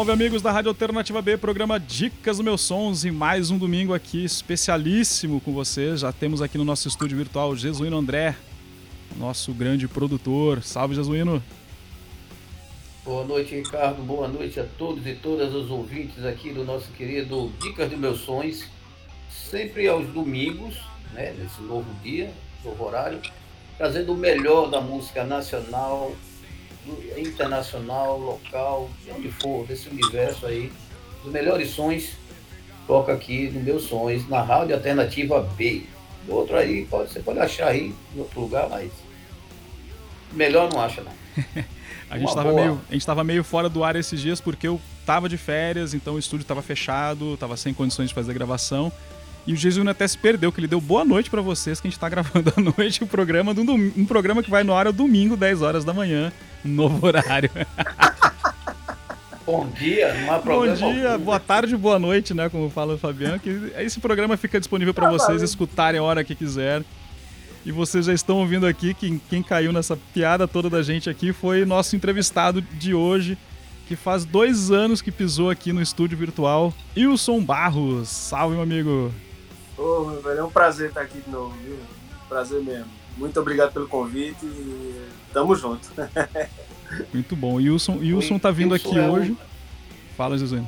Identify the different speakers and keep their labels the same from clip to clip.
Speaker 1: Salve amigos da Rádio Alternativa B, programa Dicas dos Meus Sons e mais um domingo aqui especialíssimo com vocês. Já temos aqui no nosso estúdio virtual Jesuíno André, nosso grande produtor. Salve Jesuíno.
Speaker 2: Boa noite, Ricardo. Boa noite a todos e todas os ouvintes aqui do nosso querido Dicas dos Meus Sons. Sempre aos domingos, né, nesse novo dia, novo horário, trazendo o melhor da música nacional, internacional, local, de onde for, desse universo aí, os melhores sons, toca aqui no meus sons, na Rádio Alternativa B. Outro aí, pode, você pode achar aí em outro lugar, mas melhor não acha não.
Speaker 1: a gente estava meio, a gente tava meio fora do ar esses dias porque eu tava de férias, então o estúdio estava fechado, tava sem condições de fazer gravação. E o Jesus até se perdeu, que ele deu boa noite para vocês, que a gente tá gravando à noite o programa, um, um programa que vai no ar ao domingo, 10 horas da manhã. Novo horário.
Speaker 2: Bom dia, não há problema.
Speaker 1: Bom dia, boa tarde, boa noite, né? Como fala o Fabiano. Que esse programa fica disponível para ah, vocês valeu. escutarem a hora que quiser. E vocês já estão ouvindo aqui que quem caiu nessa piada toda da gente aqui foi nosso entrevistado de hoje, que faz dois anos que pisou aqui no estúdio virtual, Wilson Barros. Salve, meu amigo.
Speaker 3: Ô, meu velho, é um prazer estar aqui de novo, viu? Prazer mesmo. Muito obrigado pelo convite e tamo junto.
Speaker 1: Muito bom. Wilson, Wilson tá vindo Wilson aqui é hoje. Um... Fala, José.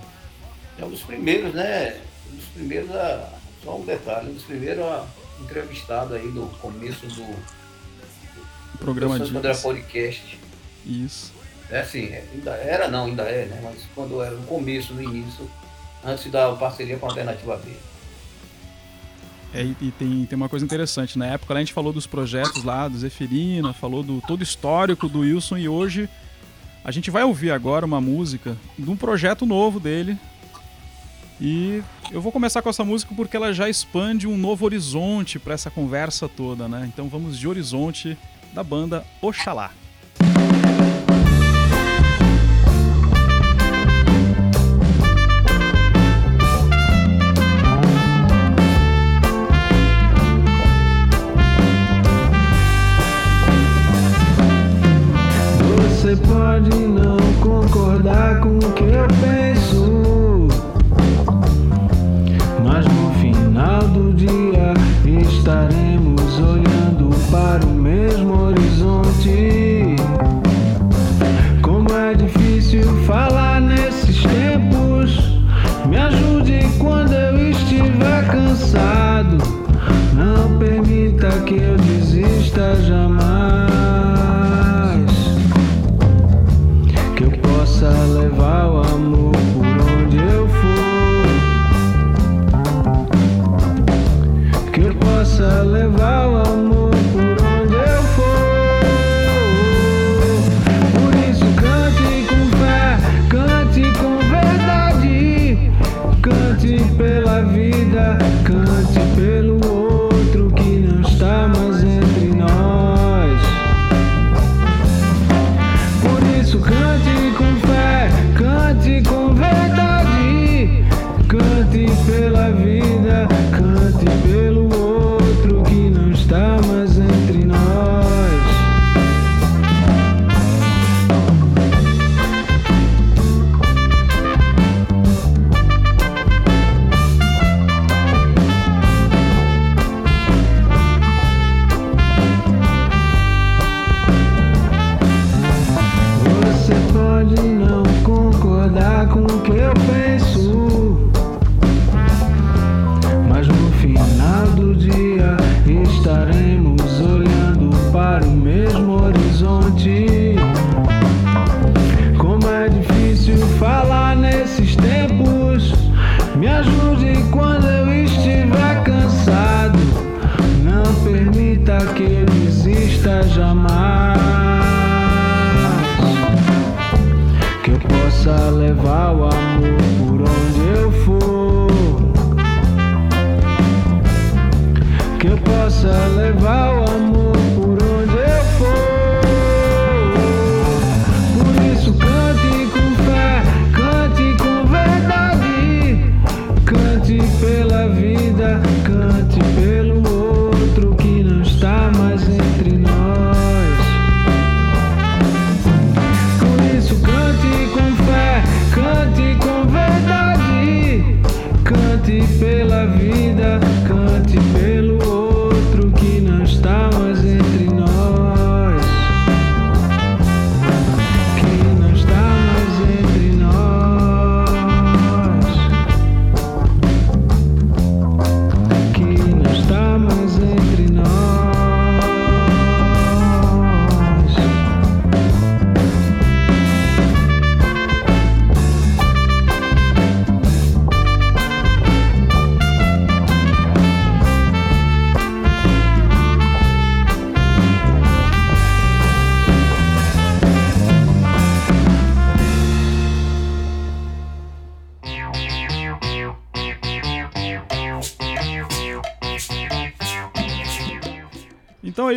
Speaker 2: É um dos primeiros, né? Um dos primeiros a. Só um detalhe, um dos primeiros a entrevistado aí do começo do, do
Speaker 1: programa de
Speaker 2: quando era podcast.
Speaker 1: Isso.
Speaker 2: É assim, é, ainda era não, ainda é, né? Mas quando era no começo, no início, antes da parceria com a Alternativa B.
Speaker 1: É, e tem, tem uma coisa interessante, na época a gente falou dos projetos lá, do Zeferina, falou do todo histórico do Wilson e hoje a gente vai ouvir agora uma música de um projeto novo dele. E eu vou começar com essa música porque ela já expande um novo horizonte para essa conversa toda, né? Então vamos de Horizonte da banda Oxalá.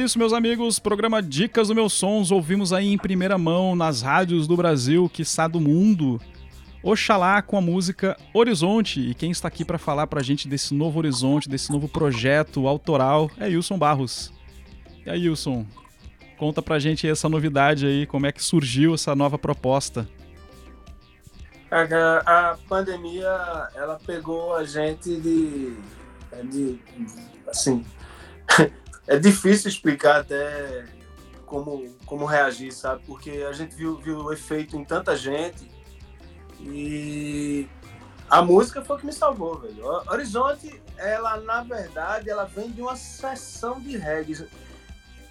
Speaker 4: Isso, meus amigos. Programa Dicas do Meus Sons. Ouvimos aí em primeira mão nas rádios do Brasil, quiçá do mundo. Oxalá com a música Horizonte. E quem está aqui para falar para a gente desse novo horizonte, desse novo projeto autoral é Wilson Barros. E aí, Wilson, conta pra gente essa novidade aí, como é que surgiu essa nova proposta.
Speaker 3: A, a pandemia, ela pegou a gente de, de assim, é difícil explicar até como, como reagir, sabe? Porque a gente viu, viu o efeito em tanta gente e a música foi o que me salvou, velho. Horizonte, ela, na verdade, ela vem de uma sessão de reggae.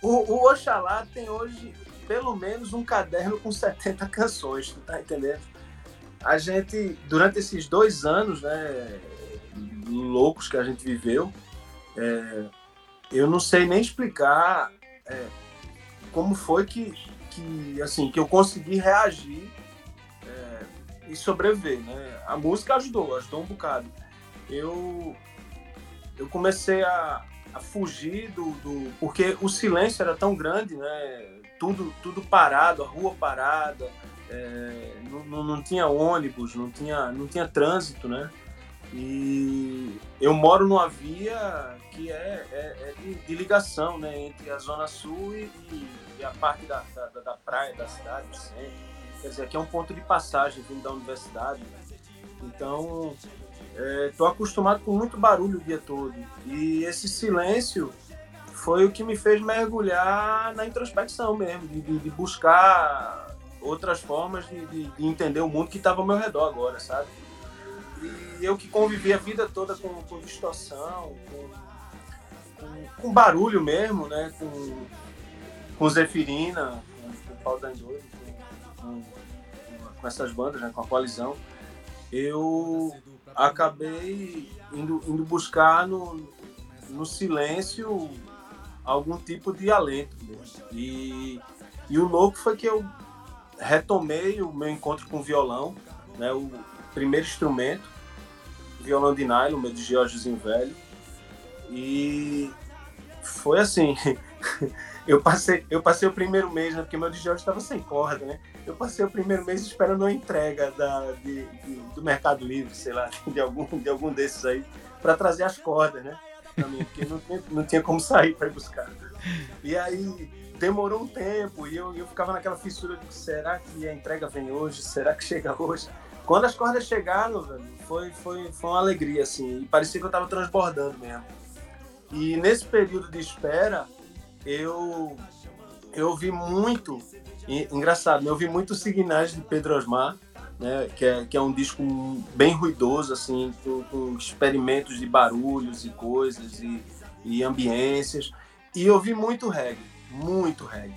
Speaker 3: O, o Oxalá tem hoje pelo menos um caderno com 70 canções, tu tá entendendo? A gente, durante esses dois anos, né, loucos que a gente viveu, é, eu não sei nem explicar é, como foi que, que, assim, que eu consegui reagir e sobreviver, né? A música ajudou, ajudou um bocado. Eu eu comecei a, a fugir do, do porque o silêncio era tão grande, né? Tudo tudo parado, a rua parada, é, não, não, não, tinha ônibus, não tinha não tinha trânsito, né? E eu moro numa via que é, é, é de, de, ligação, né? Entre a zona sul e, e a parte da, da, da praia da cidade, do centro. Quer dizer, aqui é um ponto de passagem vindo da universidade. Então, estou é, acostumado com muito barulho o dia todo. E esse silêncio foi o que me fez mergulhar na introspecção mesmo, de, de, de buscar outras formas de, de, entender o mundo que estava ao meu redor agora, sabe? Eu que convivi a vida toda com, com distorção, com, com, com, barulho mesmo, né? Com, com Zefirina, com, com Pau da Doido, com, com essas bandas, né, com a coalizão, eu acabei indo, indo buscar no, no silêncio algum tipo de alento. E, e o louco foi que eu retomei o meu encontro com o violão, né, o primeiro instrumento, violão de nylon, meu de Georgezinho velho. E foi assim, eu passei, eu passei o primeiro mês, né, porque meu de George estava sem corda, né? Eu passei o primeiro mês esperando a entrega da, de, de, do Mercado Livre, sei lá, de algum, de algum desses aí, para trazer as cordas, né? Pra mim, porque não tinha, não tinha como sair para buscar. E aí demorou um tempo e eu, eu ficava naquela fissura de será que a entrega vem hoje? Será que chega hoje? Quando as cordas chegaram, velho, foi, foi, foi uma alegria, assim, e parecia que eu estava transbordando mesmo. E nesse período de espera, eu, eu ouvi muito e, engraçado, né? eu ouvi muitos signais de Pedro Osmar, né? que, é, que é um disco bem ruidoso, assim, com, com experimentos de barulhos e coisas e, e ambiências. E eu ouvi muito reggae, muito reggae.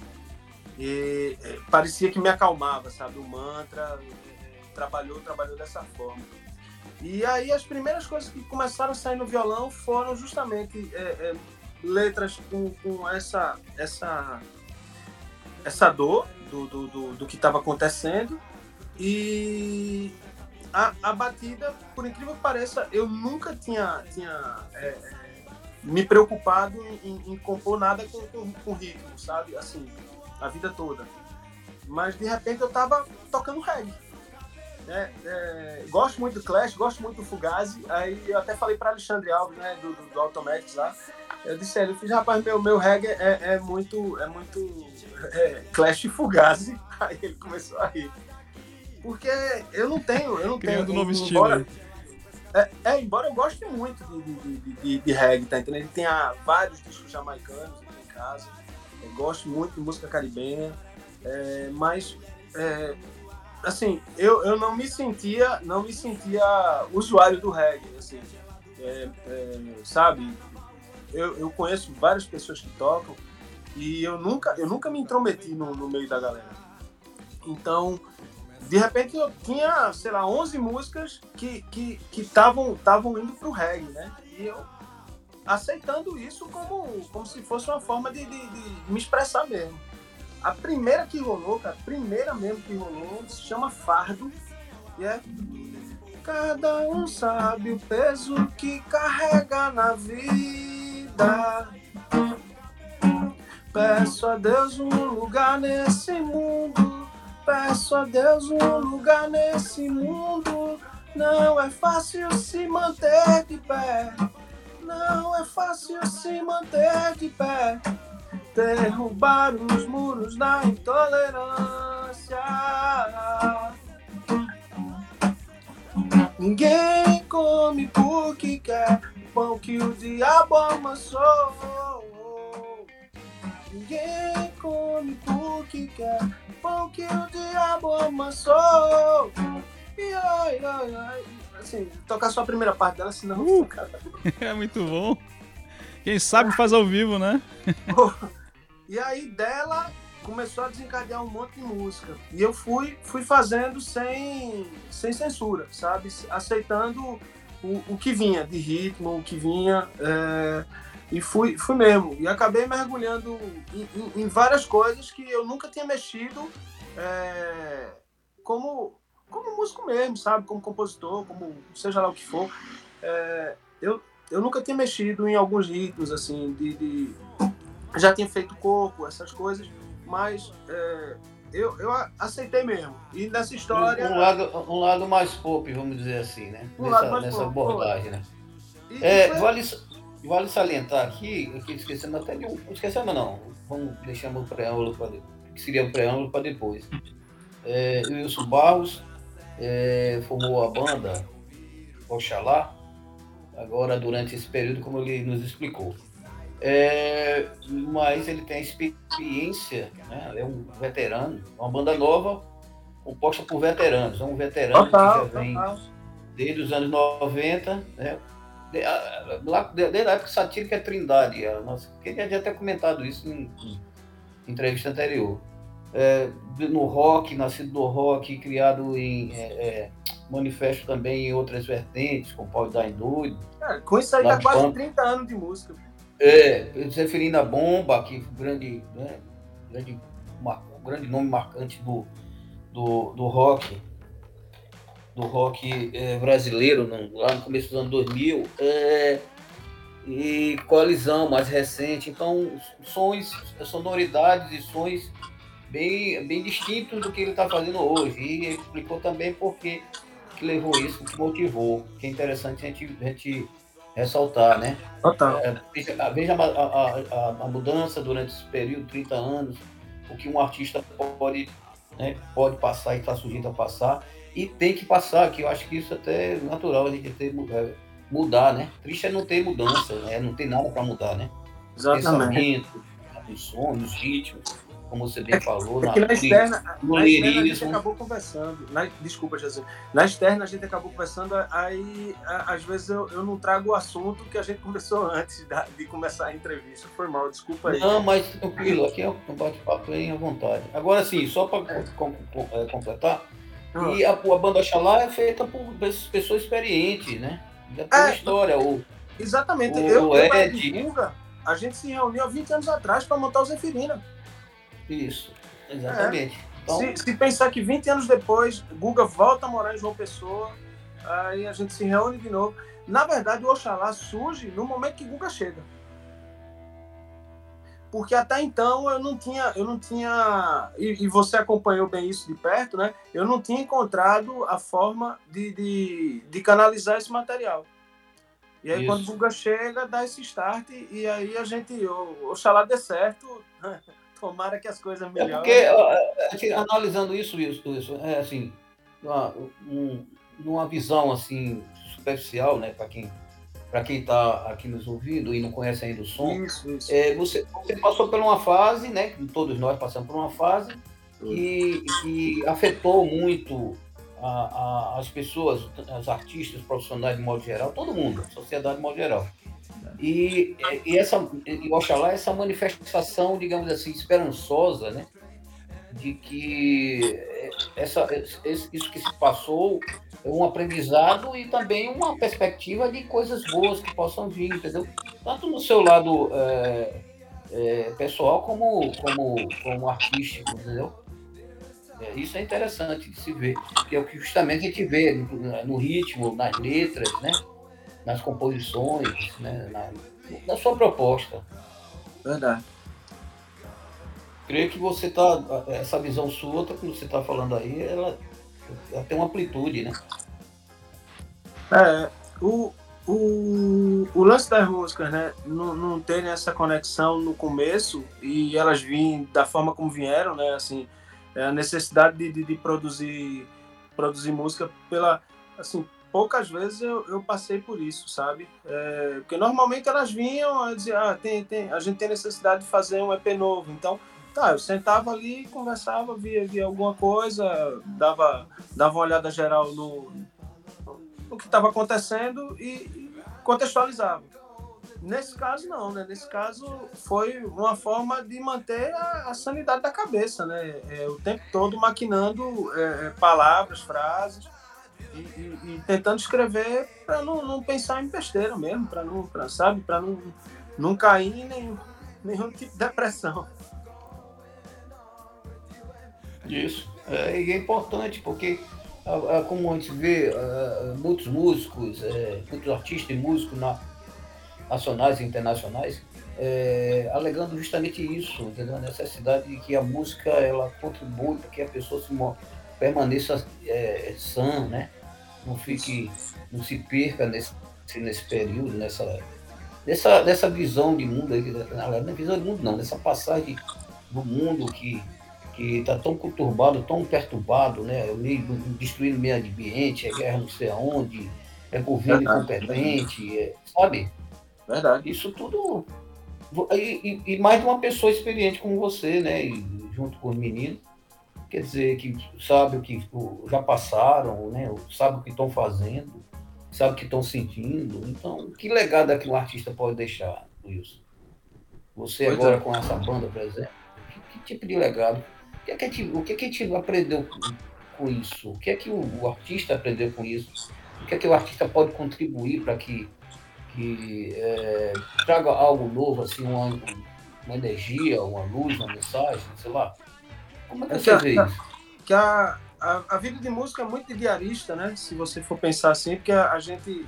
Speaker 3: E parecia que me acalmava, sabe? O mantra trabalhou, trabalhou dessa forma. E aí as primeiras coisas que começaram a sair no violão foram justamente é, é, letras com, com essa, essa, essa dor do, do, do, do que estava acontecendo. E a, a batida, por incrível que pareça, eu nunca tinha, tinha é, é me preocupado em, em, compor nada com, com, com, ritmo, sabe? Assim, a vida toda. Mas de repente eu tava tocando reggae. É, é, gosto muito do Clash, gosto muito do Fugazi. Aí eu até falei para Alexandre Alves, né, do, do, do Automatics lá. Eu disse ele, eu fiz, rapaz, meu, meu reggae é, é muito, é muito é, Clash e Fugazi. Aí ele começou a rir. Porque eu não tenho, eu não
Speaker 4: Criando
Speaker 3: tenho.
Speaker 4: novo estilo. Embora,
Speaker 3: é, é, embora eu goste muito de, de, de, de, de reggae, tá entendendo? Ele tem ah, vários discos jamaicanos aqui em casa. Eu gosto muito de música caribenha. É, mas assim, eu, eu não me sentia, não me sentia usuário do reggae, assim, é, é, sabe? Eu, eu conheço várias pessoas que tocam e eu nunca, eu nunca me intrometi no, no meio da galera. Então, de repente eu tinha, sei lá, 11 músicas que que estavam estavam indo pro reggae, né? E eu aceitando isso como, como se fosse uma forma de, de, de me expressar mesmo. A primeira que rolou, cara, a primeira mesmo que rolou, se chama Fardo. E é. Cada um sabe o peso que carrega na vida. Peço a Deus um lugar nesse mundo. Peço a Deus um lugar nesse mundo. Não é fácil se manter de pé. Não é fácil se manter de pé. Derrubar os muros da intolerância. Ninguém come porque quer pão que o diabo amassou. Ninguém come porque quer pão que o diabo amassou. E ai, ai, ai. Assim, tocar só a primeira parte dela, senão. Uh, cara.
Speaker 4: é muito bom. Quem sabe faz ao vivo, né?
Speaker 3: e aí dela começou a desencadear um monte de música. E eu fui, fui fazendo sem, sem censura, sabe? Aceitando o, o que vinha de ritmo, o que vinha. É... E fui, fui mesmo. E acabei mergulhando em, em, em várias coisas que eu nunca tinha mexido é... como, como músico mesmo, sabe? Como compositor, como seja lá o que for. É... eu, eu nunca tinha mexido em alguns ritmos, assim, de, de... Já tinha feito coco, essas coisas mas é, eu, eu aceitei mesmo. E nessa história.
Speaker 2: Um, um, lado, um lado mais pop, vamos dizer assim, né? Um nessa, nessa pop, abordagem, né? E, é, foi... vale, vale salientar aqui, aqui esquecendo até de um. Esquecendo não, vamos deixar o preâmbulo para que seria o preâmbulo para depois. É, Wilson Barros é, formou a banda Oxalá, agora durante esse período, como ele nos explicou. É, mas ele tem experiência, né? é um veterano, uma banda nova composta por veteranos. É um veterano total, que já vem total. desde os anos 90, né? lá, desde a época satírica é Trindade. A nossa, queria já ter comentado isso em, em entrevista anterior. É, no rock, nascido no rock, criado em é, é, manifesto também em outras vertentes, com Paulo da Doido.
Speaker 3: É, com isso aí dá quase 30 anos de música.
Speaker 2: É, à Bomba, que grande, né, grande, grande nome marcante do, do, do rock, do rock é, brasileiro, no, lá no começo dos anos 2000, é, e Coalizão, mais recente. Então, sons, sonoridades e sons bem, bem distintos do que ele está fazendo hoje. E ele explicou também por que levou isso, que motivou. Que é interessante a gente, a gente ressaltar, né?
Speaker 3: Total.
Speaker 2: É, veja, a, a, a, a, mudança durante esse período, 30 anos, o que um artista pode, né, pode passar e está sujeito a passar, e tem que passar, que eu acho que isso até é natural a gente ter, é, mudar, né? Triste é não ter mudança, né? não tem nada para mudar, né?
Speaker 3: Exatamente.
Speaker 2: Pensamento, os sonhos, ritmos como você bem é, falou.
Speaker 3: É na, na, externa, na externa a gente acabou conversando. Na, desculpa, Jesus. Na externa a gente acabou conversando, aí a, às vezes eu, eu não trago o assunto que a gente conversou antes da, de começar a entrevista. Foi mal, desculpa aí.
Speaker 2: Não, mas tranquilo, aqui é um bate-papo bem à vontade. Agora sim, só para é. com, com, é, completar, ah. e a, a banda Xalá é feita por pessoas experientes, né? Já tem é, história. O,
Speaker 3: exatamente. O, eu, o Ed, eu, a gente se reuniu há 20 anos atrás para montar o Zeferina.
Speaker 2: Isso, exatamente. É.
Speaker 3: Então... Se, se, pensar que 20 anos depois, Guga volta a morar em João Pessoa, aí a gente se reúne de novo. Na verdade, o Oxalá surge no momento que Guga chega. Porque até então eu não tinha, eu não tinha, e, e você acompanhou bem isso de perto, né? Eu não tinha encontrado a forma de, de, de canalizar esse material. E aí, isso. quando o Guga chega, dá esse start, e aí a gente, o Oxalá dê certo, Tomara que as coisas melhorem.
Speaker 2: É porque, analisando isso, isso, isso é assim, uma, um, numa visão assim superficial, né, para quem para quem está aqui nos ouvindo e não conhece ainda o som,
Speaker 3: isso, isso.
Speaker 2: É, você, você passou por uma fase, né, todos nós passamos por uma fase que, que afetou muito a, a, as pessoas, os artistas, os profissionais de modo geral, todo mundo, a sociedade de modo geral. E, e, essa, e Oxalá, essa manifestação, digamos assim, esperançosa, né? De que essa, isso que se passou é um aprendizado e também uma perspectiva de coisas boas que possam vir, entendeu? Tanto no seu lado é, é, pessoal como, como, como artístico, entendeu? É, isso é interessante de se ver, que é o que justamente a gente vê no, no ritmo, nas letras, né? Nas composições, né, na, na sua proposta.
Speaker 3: Verdade.
Speaker 2: creio que você tá. Essa visão sua, que você está falando aí, ela, ela, tem uma amplitude, né?
Speaker 3: É, o, o, o lance das músicas, né? Não, não terem essa conexão no começo e elas vêm da forma como vieram, né? Assim, é a necessidade de, de, de produzir, produzir música pela. Assim, poucas vezes eu, eu passei por isso, sabe? É, porque normalmente elas vinham e diziam, ah, tem, tem, a gente tem necessidade de fazer um EP novo, então Tá, eu sentava ali, conversava, via, via alguma coisa, dava, dava uma olhada geral no, no que estava acontecendo e, contextualizava. Nesse caso, não, né? Nesse caso, foi uma forma de manter a, a sanidade da cabeça, né? É, o tempo todo maquinando é, é palavras, frases e, e, tentando escrever para não, não pensar em besteira mesmo, para não, pra, sabe? Para não, não cair em nenhum, nenhum tipo de depressão.
Speaker 2: Isso. É, e é importante porque, como a gente vê, muitos músicos, é, muitos artistas e músicos na, nacionais e internacionais é, alegando justamente isso, entendeu? a necessidade de que a música ela contribui para que a pessoa se permaneça é, sã, né? Não fique, não se perca nesse, nesse período, nessa, nessa, nessa visão de mundo, não é visão de mundo não, nessa passagem do mundo que que está tão conturbado, tão perturbado, né? Meio, destruindo o meio ambiente, é guerra não sei aonde, é governo incompetente, é, sabe?
Speaker 3: Verdade.
Speaker 2: Isso tudo. E, e, e, mais de uma pessoa experiente como você, né? E, junto com os meninos, quer dizer, que sabe o que já passaram, né? Sabe o que estão fazendo, sabe o que estão sentindo. Então, que legado é que um artista pode deixar, Wilson? Você pois agora é. com essa banda, por exemplo, que, que tipo de legado? que, é que a gente, o que, é que a gente aprendeu com isso? O que é que o, o, artista aprendeu com isso? O que é que o artista pode contribuir para que, que é, traga algo novo, assim, uma, uma energia, uma luz, uma mensagem, sei lá? Como é que é vê isso?
Speaker 3: Que a, a, a, vida de música é muito diarista, né? Se você for pensar assim, porque a, a gente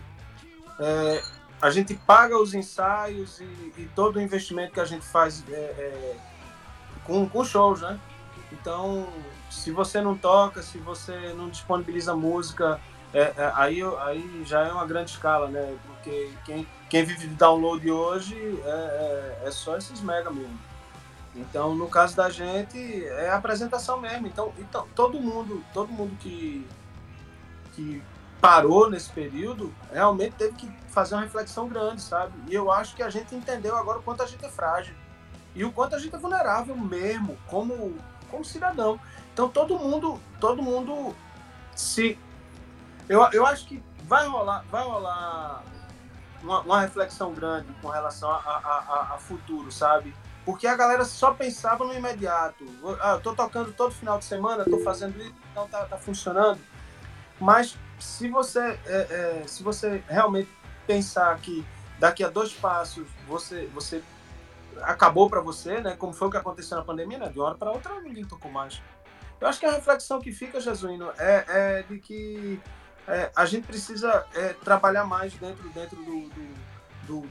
Speaker 3: é, a gente paga os ensaios e, e, todo o investimento que a gente faz é, é, com, com shows, né? Então, se você não toca, se você não disponibiliza música, é, é, aí, aí já é uma grande escala, né? Porque quem, quem vive de download hoje é, é, é só esses mega mesmo. Então, no caso da gente, é apresentação mesmo. Então, então todo mundo, todo mundo que, que parou nesse período, realmente teve que fazer uma reflexão grande, sabe? E eu acho que a gente entendeu agora o quanto a gente é frágil. E o quanto a gente é vulnerável mesmo, como como cidadão. Então todo mundo, todo mundo se eu, eu acho que vai rolar, vai rolar uma, uma reflexão grande com relação a, a, a, a, futuro, sabe? Porque a galera só pensava no imediato. Ah, eu tô tocando todo final de semana, tô fazendo isso, então tá, tá funcionando. Mas se você, é, é, se você realmente pensar que daqui a dois passos você, você acabou para você, né? Como foi o que aconteceu na pandemia, né? De uma hora para outra ninguém tocou mais. Eu acho que a reflexão que fica, Jesuíno, é, é de que é, a gente precisa é, trabalhar mais dentro, dentro do, do, do,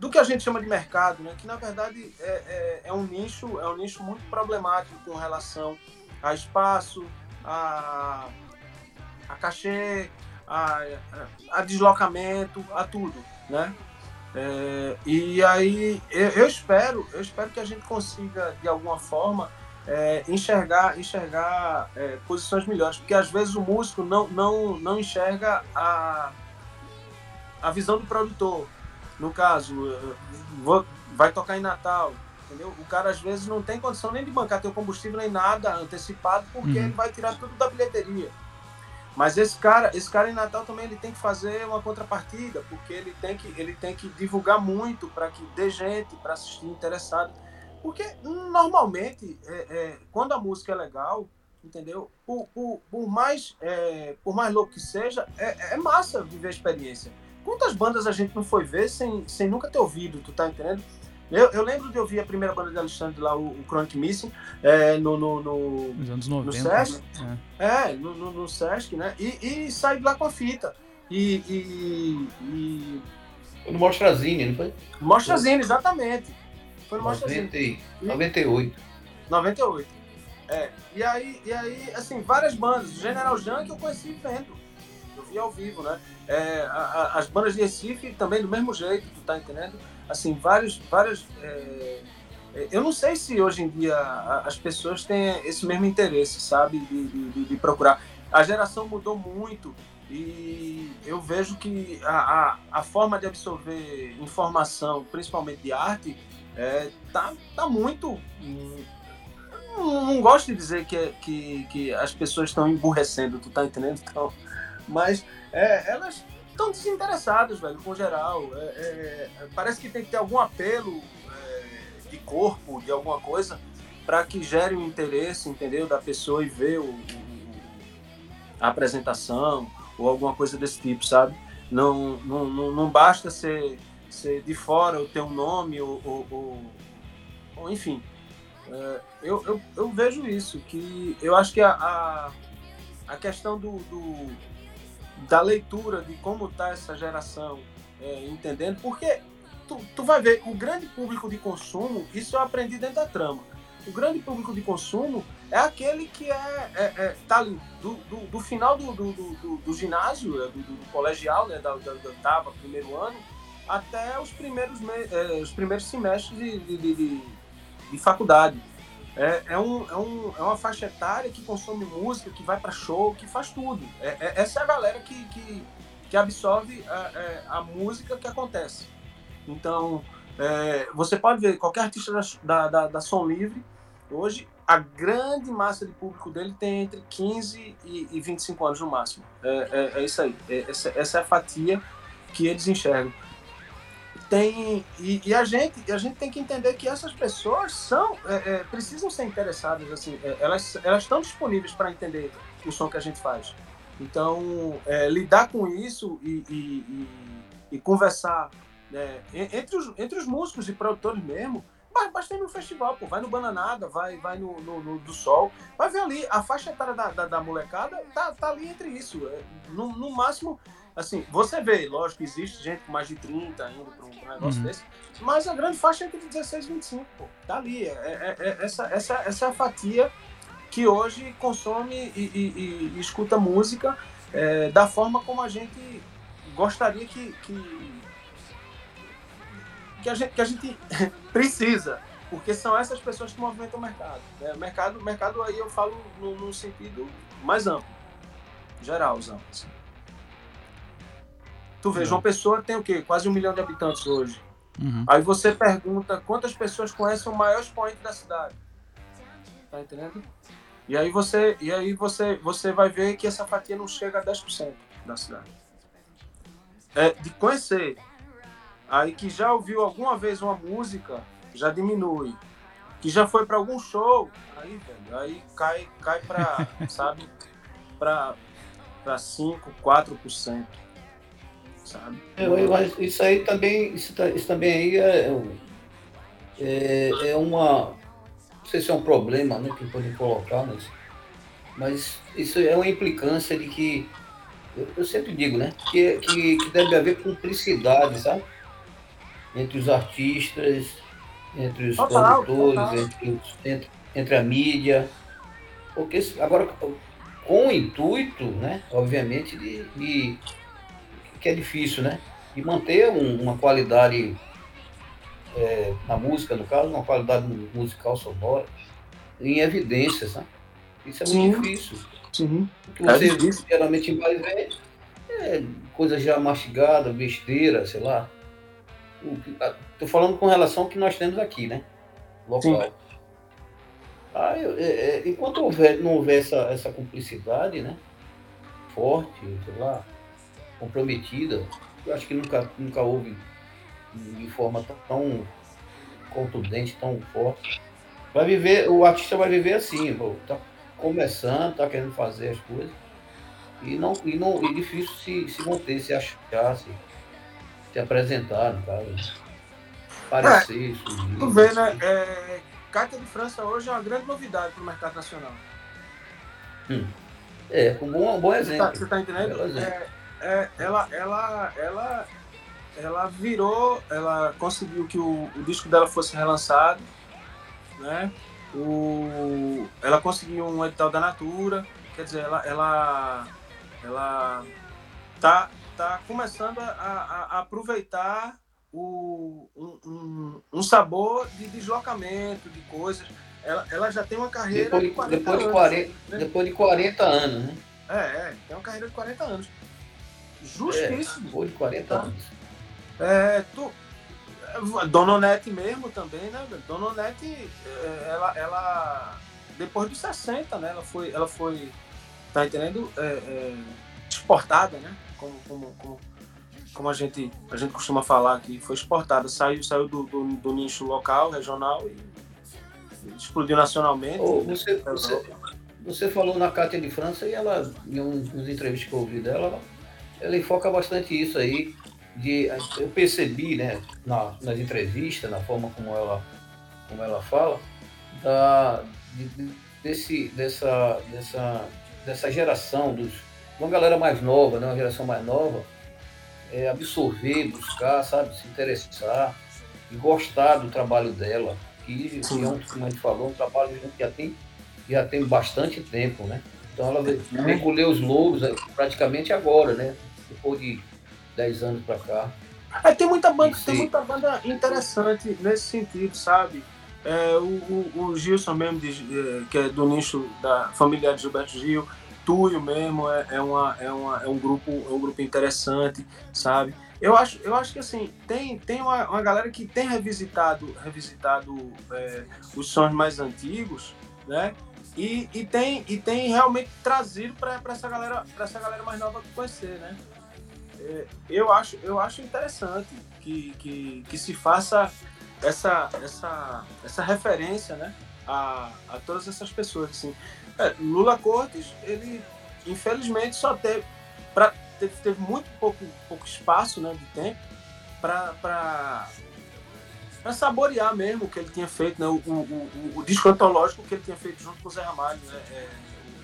Speaker 3: do, que a gente chama de mercado, né? Que na verdade é, é, é, um nicho, é um nicho muito problemático com relação a espaço, a, a cachê, a, a deslocamento, a tudo, né? É, e aí eu, eu, espero, eu espero que a gente consiga de alguma forma é, enxergar, enxergar é, posições melhores, porque às vezes o músico não, não, não enxerga a, a visão do produtor. No caso, vou, vai tocar em Natal, entendeu? O cara às vezes não tem condição nem de bancar teu combustível nem nada antecipado, porque uhum. ele vai tirar tudo da bilheteria. Mas esse cara, esse cara em Natal também ele tem que fazer uma contrapartida, porque ele tem que, ele tem que divulgar muito para que dê gente para assistir interessado. Porque normalmente, é, é, quando a música é legal, entendeu? Por, por, por mais, é, por mais louco que seja, é, é, massa viver a experiência. Quantas bandas a gente não foi ver sem, sem nunca ter ouvido, tu tá entendendo? Eu, eu lembro de ouvir a primeira banda de Alexandre lá, o, o Chronic Missing, é, no, no, no,
Speaker 4: Nos anos 90.
Speaker 3: No Sesc, né? é. é, no, no, no, Sesc, né? E, e sair lá com a fita. E. e, e...
Speaker 2: Foi no Mostrazine, não foi?
Speaker 3: Mostrazine, exatamente. Foi no
Speaker 2: Mostrazine. 98.
Speaker 3: 98. É, e aí, e aí, assim, várias bandas. General Junk eu conheci vendo. Eu vi ao vivo, né? É, a, a, as bandas de Recife também do mesmo jeito, tu tá entendendo? Assim, vários, várias. É, é eu não sei se hoje em dia as pessoas têm esse mesmo interesse, sabe? De, de, de procurar. A geração mudou muito e eu vejo que a, a, a forma de absorver informação, principalmente de arte, é, tá, tá muito não, não gosto de dizer que, que, que as pessoas estão emburrecendo, tu tá entendendo? Então, mas é, elas estão desinteressadas, velho, com geral. É, é, é, parece que tem que ter algum apelo é, de corpo, de alguma coisa, para que gere o um interesse, entendeu? Da pessoa e ver o, o, a apresentação ou alguma coisa desse tipo, sabe? Não, não, não, não basta ser, ser de fora ou ter um nome ou, ou, ou, ou enfim é, eu, eu, eu, vejo isso, que eu acho que a, a, a questão do, do, da leitura de como está essa geração é, entendendo, porque tu, tu vai ver, o grande público de consumo, isso eu aprendi dentro da trama. O grande público de consumo é aquele que é, é, é tá ali do, do, do final do, do, do, do ginásio, é, do, do, colegial, né, da, da, da oitava, primeiro ano, até os primeiros, é, os primeiros semestres de, de, de de faculdade. É, é, um, é, um, é uma faixa etária que consome música, que vai para show, que faz tudo. É, é, essa é a galera que, que, que absorve a, é, a, música que acontece. Então, é, você pode ver, qualquer artista da, da, da, Som Livre, hoje, a grande massa de público dele tem entre 15 e, e 25 anos no máximo. É, é, é isso aí. essa, essa é a fatia que eles enxergam tem e, e, a gente a gente tem que entender que essas pessoas são é, é, precisam ser interessadas assim é, elas elas estão disponíveis para entender o som que a gente faz então é, lidar com isso e, e, e conversar né, entre os entre os músicos e produtores mesmo basta ir no festival, pô. Vai no Bananada, vai, vai no, no, no, do Sol. Vai ver ali, a faixa etária da, da, da molecada tá, tá ali entre isso. É, no, no máximo, assim, você vê, lógico que existe gente com mais de 30 indo para um, negócio uhum. desse, mas a grande faixa é entre 16 e 25, pô. Tá ali. É, é, é, essa, essa, essa é a fatia que hoje consome e, e, e escuta música é, da forma como a gente gostaria que, que, que, a, gente, que a gente precisa. Porque são essas pessoas que movimentam o mercado. Né? Mercado, mercado aí eu falo num, sentido mais amplo, geralzão. Assim. Tu vê. João Pessoa tem o quê? Quase um milhão de habitantes hoje. Uhum. Aí você pergunta quantas pessoas conhecem o maior expoente da cidade. Tá entendendo? E aí você, e aí você, você vai ver que essa fatia não chega a 10% da cidade. É de conhecer. Aí que já ouviu alguma vez uma música, já diminui. Que já foi para algum show, aí, velho, aí cai, cai para, sabe, para 5, 4%
Speaker 2: sabe? É, mas isso aí também, isso, isso também aí é, é, é, uma. Não sei se é um problema né, que podem colocar, mas, mas isso é uma implicância de que. Eu, eu sempre digo, né? Que, que, que deve haver cumplicidade, sabe? Entre os artistas, entre os total, produtores, total. Entre, entre, entre a mídia. Porque agora com o intuito, né, obviamente, de, de que é difícil, né? E manter um, uma qualidade é, na música, no caso, uma qualidade musical sonora em evidências, né? Isso é muito Sim. difícil. Sim. O que você é geralmente vai ver é coisa já mastigada, besteira, sei lá. Estou falando com relação ao que nós temos aqui, né? Local. Sim. Ah, eu, é, é, enquanto houver, não houver essa, essa cumplicidade, né? Forte, sei lá, comprometida. Eu acho que nunca, nunca houve de forma tão contundente, tão forte. Vai viver, o artista vai viver assim, pô, tá começando, tá querendo fazer as coisas. E não, e não, e difícil se, se manter, se achar, se, se apresentar, no caso. Parecer,
Speaker 3: é, Tu vê, né? É, Carta de França hoje é uma grande novidade para o mercado nacional.
Speaker 2: Hum. É, um bom, um bom exemplo.
Speaker 3: Você tá, tá entendendo? É, é, ela, ela, ela, ela virou, ela conseguiu que o, o disco dela fosse relançado, né? O, ela conseguiu um edital da Natura, quer dizer, ela, ela, ela tá, tá começando a, a, a aproveitar o, um, um, um, sabor de deslocamento, de coisas. Ela, ela já tem uma carreira
Speaker 2: depois de, de 40 depois de 40, anos. Né? Depois de 40 anos, né?
Speaker 3: É, é, tem uma carreira de 40 anos. Justíssimo.
Speaker 2: É, depois de 40 tá? anos.
Speaker 3: É, tu, Dona Onete mesmo também, né? Dona Onete, é, ela, ela depois dos 60, né? Ela foi, ela foi tá entendendo? É, é, exportada, né? Como, como, como, como, a, gente, a gente costuma falar aqui, foi exportada, saiu, saiu do, do, do nicho local, regional e, e explodiu nacionalmente.
Speaker 2: Oh, você, você, você, falou na Cátia de França e ela, em uns, uns entrevistas que eu ouvi dela, ela, ela enfoca bastante isso aí, de, eu percebi, né, na, nas entrevistas, na forma como ela, como ela fala, da, de, desse, dessa, dessa, dessa geração, dos, uma galera mais nova, né, uma geração mais nova, é, absorver, buscar, sabe, se interessar e gostar do trabalho dela, que, que é um, como a gente falou, um trabalho que já tem, já tem bastante tempo, né? Então ela vem colher os louros praticamente agora, né? Depois de 10 anos para cá.
Speaker 3: É, tem muita banda, tem muita banda interessante nesse sentido, sabe? É, o, o, o, Gilson mesmo, de, é, que é do nicho da família de Gilberto Gil, Túlio mesmo é, é, uma, é, uma, é, um grupo, é um grupo interessante, sabe? Eu acho, eu acho que assim, tem, tem uma, uma galera que tem revisitado, revisitado é, os sons mais antigos, né? E, e, tem, e tem realmente trazido para essa galera para essa galera mais nova conhecer, né? É, eu acho, eu acho interessante que, que, que se faça essa, essa, essa referência né, a, a todas essas pessoas. Assim. É, Lula Cortes, ele infelizmente só teve, pra, teve, teve muito pouco, pouco espaço né, de tempo para saborear mesmo o que ele tinha feito, né, o, o, o, o disco antológico que ele tinha feito junto com o Zé Ramalho, né, é,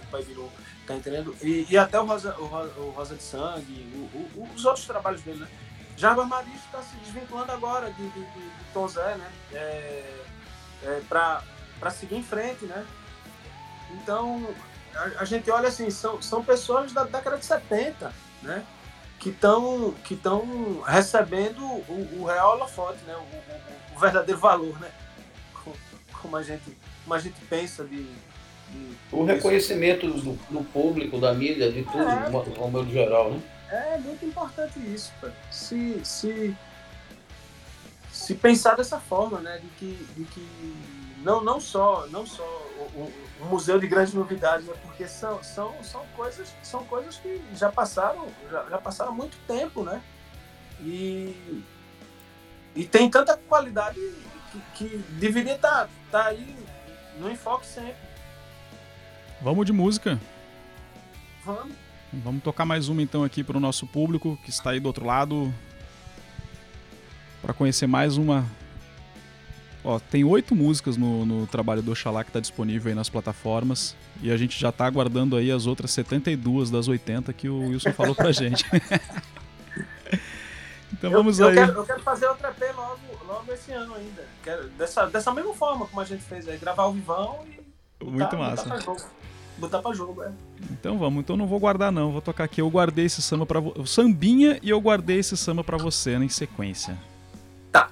Speaker 3: o Pai Virou. Tá entendendo? E, e até o Rosa, o, o Rosa de Sangue, o, o, os outros trabalhos dele, né? Jarbas Marisco está se desvinculando agora de, de, de, de Tom Zé, né? É, é, para seguir em frente, né? Então, a, a, gente olha assim, são, são pessoas da década de 70, né? Que estão que recebendo o, o real holofote, né? O, o, o verdadeiro valor, né? Como a gente, como a gente pensa de,
Speaker 2: o reconhecimento do, do, público, da mídia, de tudo, é, modo geral, né?
Speaker 3: É muito importante isso, cara. Se, se, se pensar dessa forma, né? De que, de que não, não só, não só o, o museu de grandes novidades, né? porque são, são, são, coisas, são coisas que já passaram, já, já passaram muito tempo, né? E, e tem tanta qualidade que, que deveria estar tá, tá aí no enfoque sempre.
Speaker 4: Vamos de música.
Speaker 3: Vamos.
Speaker 4: Vamos tocar mais uma então aqui para o nosso público que está aí do outro lado para conhecer mais uma. Ó, tem oito músicas no, no trabalho do Oxalá que está disponível aí nas plataformas e a gente já está aguardando aí as outras 72 das 80 que o Wilson falou pra gente. então eu, vamos
Speaker 3: eu
Speaker 4: aí.
Speaker 3: Quero, eu quero fazer outra EP logo, logo esse ano ainda. Quero, dessa, dessa mesma forma como a gente fez aí, gravar o vivão e.
Speaker 4: Muito botar, massa.
Speaker 3: Botar botar pra jogo, é.
Speaker 4: Então vamos, então não vou guardar não, vou tocar aqui. Eu guardei esse samba para você. Sambinha e eu guardei esse samba para você né, em sequência.
Speaker 3: Tá.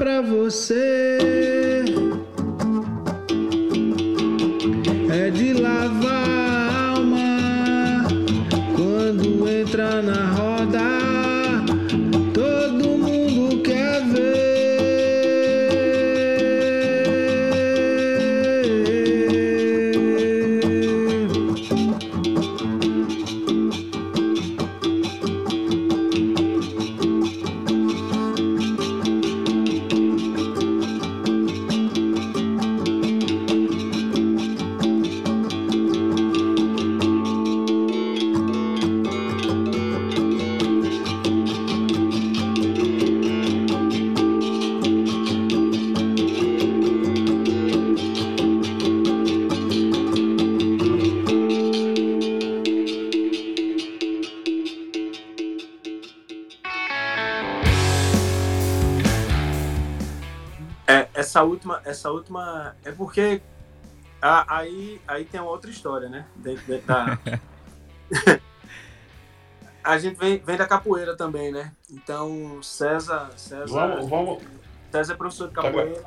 Speaker 1: Pra você.
Speaker 3: Essa última, é porque a- aí, aí tem uma outra história, né? Dentro, dentro da... a gente vem, vem da capoeira também, né? Então César, César,
Speaker 2: Vamos, vamos.
Speaker 3: César é professor de
Speaker 2: Tá
Speaker 3: capoeira.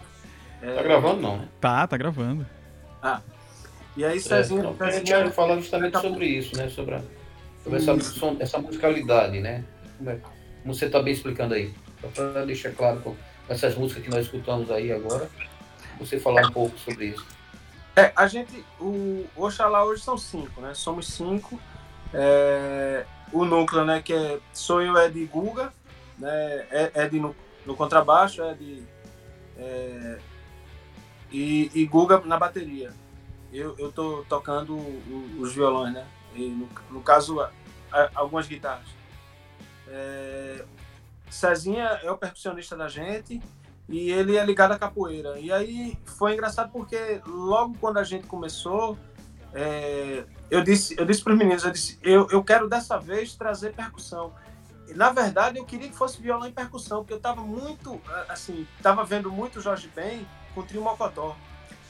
Speaker 3: É,
Speaker 2: Tá gravando não, né?
Speaker 4: Tá, tá gravando.
Speaker 3: E aí Cezinha,
Speaker 2: é, então, a gente vai falar justamente sobre isso, né? Sobre, a, sobre essa, essa musicalidade, né? Como, é, como você está bem explicando aí. Só para deixar claro com essas músicas que nós escutamos aí agora, você falar um pouco sobre isso.
Speaker 3: É, a gente, o Oxalá hoje são cinco, né? Somos cinco. É, o núcleo, né, que é, sou eu, é de Guga, né, é, é de no, no contrabaixo, é de é, e, e Guga na bateria. Eu, eu tô tocando os violões, né? E no, no caso, algumas guitarras. É, Cezinha é o percussionista da gente e ele é ligado à capoeira. E aí foi engraçado porque logo quando a gente começou, é, eu disse, eu disse para os meninos, eu disse, eu, eu quero dessa vez trazer percussão. E, na verdade, eu queria que fosse violão e percussão, porque eu estava muito, assim, estava vendo muito Jorge Ben com o Trio Mocotó.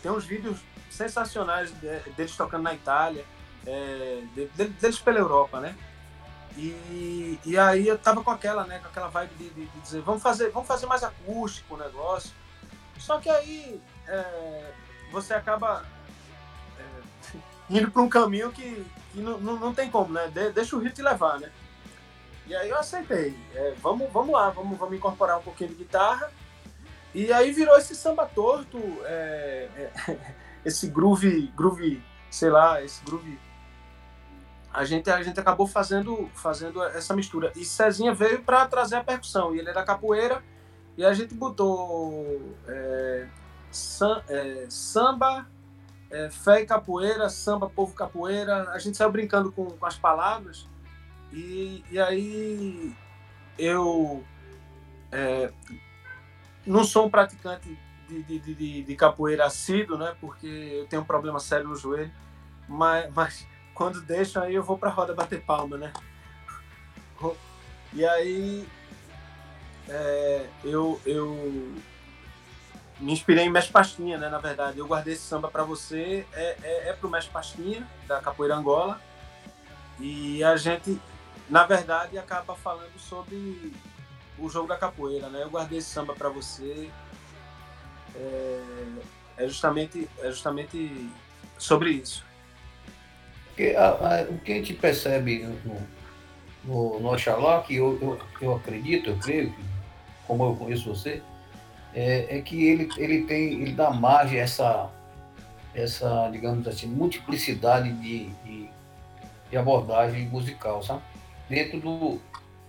Speaker 3: Tem uns vídeos sensacionais deles tocando na Itália, é, deles pela Europa, né? E, e aí eu tava com aquela, né, com aquela vibe de, de, de dizer, vamos fazer, vamos fazer mais acústico o negócio. Só que aí é, você acaba é, indo para um caminho que, que não, não, não, tem como, né? De, deixa o ritmo te levar, né? E aí eu aceitei. É, vamos, vamos lá, vamos, vamos incorporar um pouquinho de guitarra. E aí virou esse samba torto, é, é, esse groove, groove, sei lá, esse groove a gente, a gente acabou fazendo, fazendo essa mistura. E Cezinha veio para trazer a percussão. E ele era capoeira. E a gente botou é, sam, é, samba, é, fé e capoeira, samba, povo capoeira. A gente saiu brincando com, com as palavras. E, e aí eu é, não sou um praticante de, de, de, de capoeira assíduo, né? Porque eu tenho um problema sério no joelho. Mas, mas quando deixam aí eu vou pra roda bater palma, né? E aí é, eu, eu me inspirei em Mestre Pastinha, né? Na verdade, eu guardei esse samba para você, é, é, é pro Mestre Pastinha, da Capoeira Angola. E a gente, na verdade, acaba falando sobre o jogo da capoeira, né? Eu guardei esse samba para você. É, é, justamente, é justamente sobre isso.
Speaker 2: Porque a, a, o que a gente percebe no, no, no Oxalá, que eu, eu, eu acredito, eu creio, que, como eu conheço você, é, é, que ele, ele tem, ele dá margem a essa, essa digamos assim, multiplicidade de, de, de abordagem musical, sabe? Dentro do,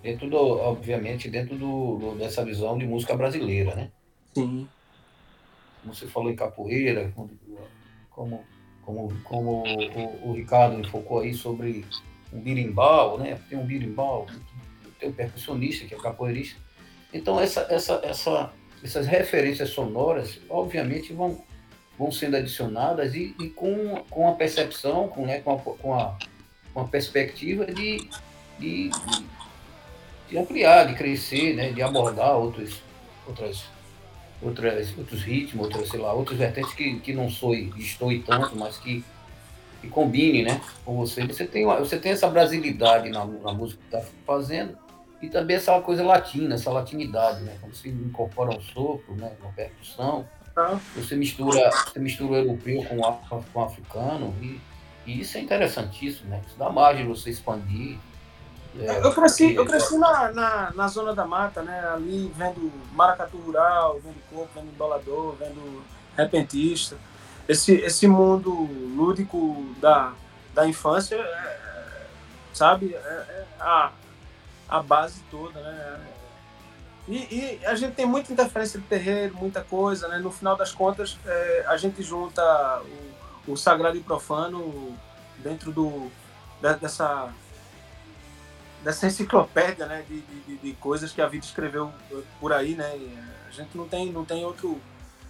Speaker 2: dentro do, obviamente, dentro do, do, dessa visão de música brasileira, né?
Speaker 3: Sim.
Speaker 2: Como você falou em capoeira, como, como como, como o, o, Ricardo enfocou aí sobre um birimbau, né? Tem um birimbau, tem um percussionista que é capoeirista. Então essa, essa, essa, essas referências sonoras, obviamente, vão, vão sendo adicionadas e, e com, com a percepção, com, né, com, a, com, a, com a perspectiva de, de, de, ampliar, de crescer, né, de abordar outros, outras outras, outros ritmos, outras, sei lá, outras vertentes que, que não soe, e tanto, mas que, que combine, né, com você. Você tem, você tem essa brasilidade na, na música que está fazendo e também essa coisa latina, essa latinidade, né, quando você incorpora um sopro, né, uma percussão, você mistura, você mistura o europeu com o, com o africano e, e isso é interessantíssimo, né, isso dá margem de você expandir
Speaker 3: eu cresci, eu cresci na, na, na, zona da mata, né? Ali vendo maracatu rural, vendo coco, vendo embolador, vendo repentista. Esse, esse mundo lúdico da, da infância, é, sabe? É, é a, a base toda, né? E, e, a gente tem muita interferência de terreiro, muita coisa, né? No final das contas, é, a gente junta o, o sagrado e o profano dentro do, dessa dessa enciclopédia né, de, de, de, coisas que a vida escreveu por aí, né? A gente não tem, não tem outro,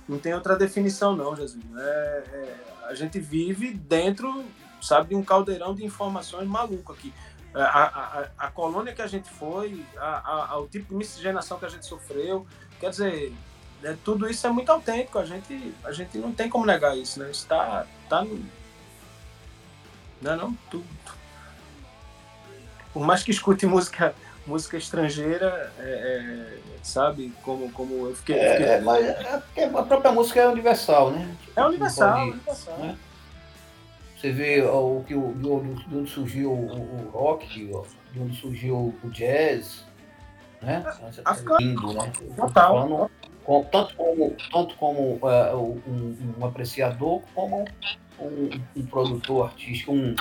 Speaker 3: não tem outra definição não, Jesus. É, é, a gente vive dentro, sabe, de um caldeirão de informações maluco aqui. A, a, a, colônia que a gente foi, a, o tipo de miscigenação que a gente sofreu, quer dizer, é, tudo isso é muito autêntico. A gente, a gente não tem como negar isso, né? Está, tá no, não, é não, tudo, por mais que escute música música estrangeira, é, é, sabe? Como, como eu fiquei.
Speaker 2: É, fiquei... É, mas é a própria música é universal, né?
Speaker 3: É universal, pode, universal. Né?
Speaker 2: Você vê o que o, de onde surgiu o, rock, de onde surgiu o jazz, né?
Speaker 3: Africano.
Speaker 2: Lindo, né?
Speaker 3: Total.
Speaker 2: Falando, com, tanto como, tanto como uh, um, um, apreciador, como um, um produtor artístico, um,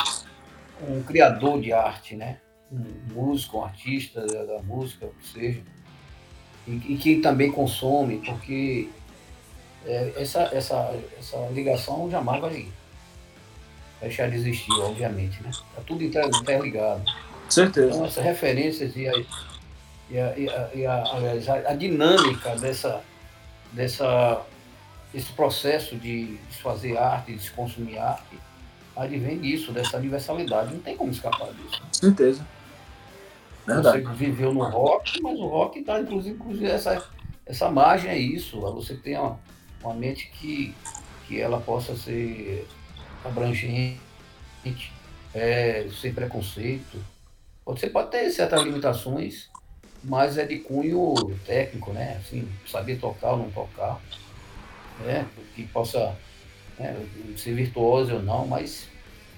Speaker 2: um, criador de arte, né? Um músico, um artista da, música, o que seja. E, e, que também consome, porque é, essa, essa, essa ligação jamais vai deixar de existir, obviamente, né? Está tudo interligado.
Speaker 3: Certeza.
Speaker 2: Então, essas referências e a, e a, e a, e a, a, dinâmica dessa, dessa, desse processo de, de fazer arte, de se consumir arte, advém disso, dessa universalidade. Não tem como escapar disso.
Speaker 3: Certeza.
Speaker 2: Verdade. Você viveu no rock, mas o rock está, inclusive, inclusive essa, essa margem é isso. Você tem uma, uma mente que, que ela possa ser abrangente, é, sem preconceito. Você pode ter certas limitações, mas é de cunho técnico, né? Assim, saber tocar ou não tocar, né? Que possa né, ser virtuoso ou não, mas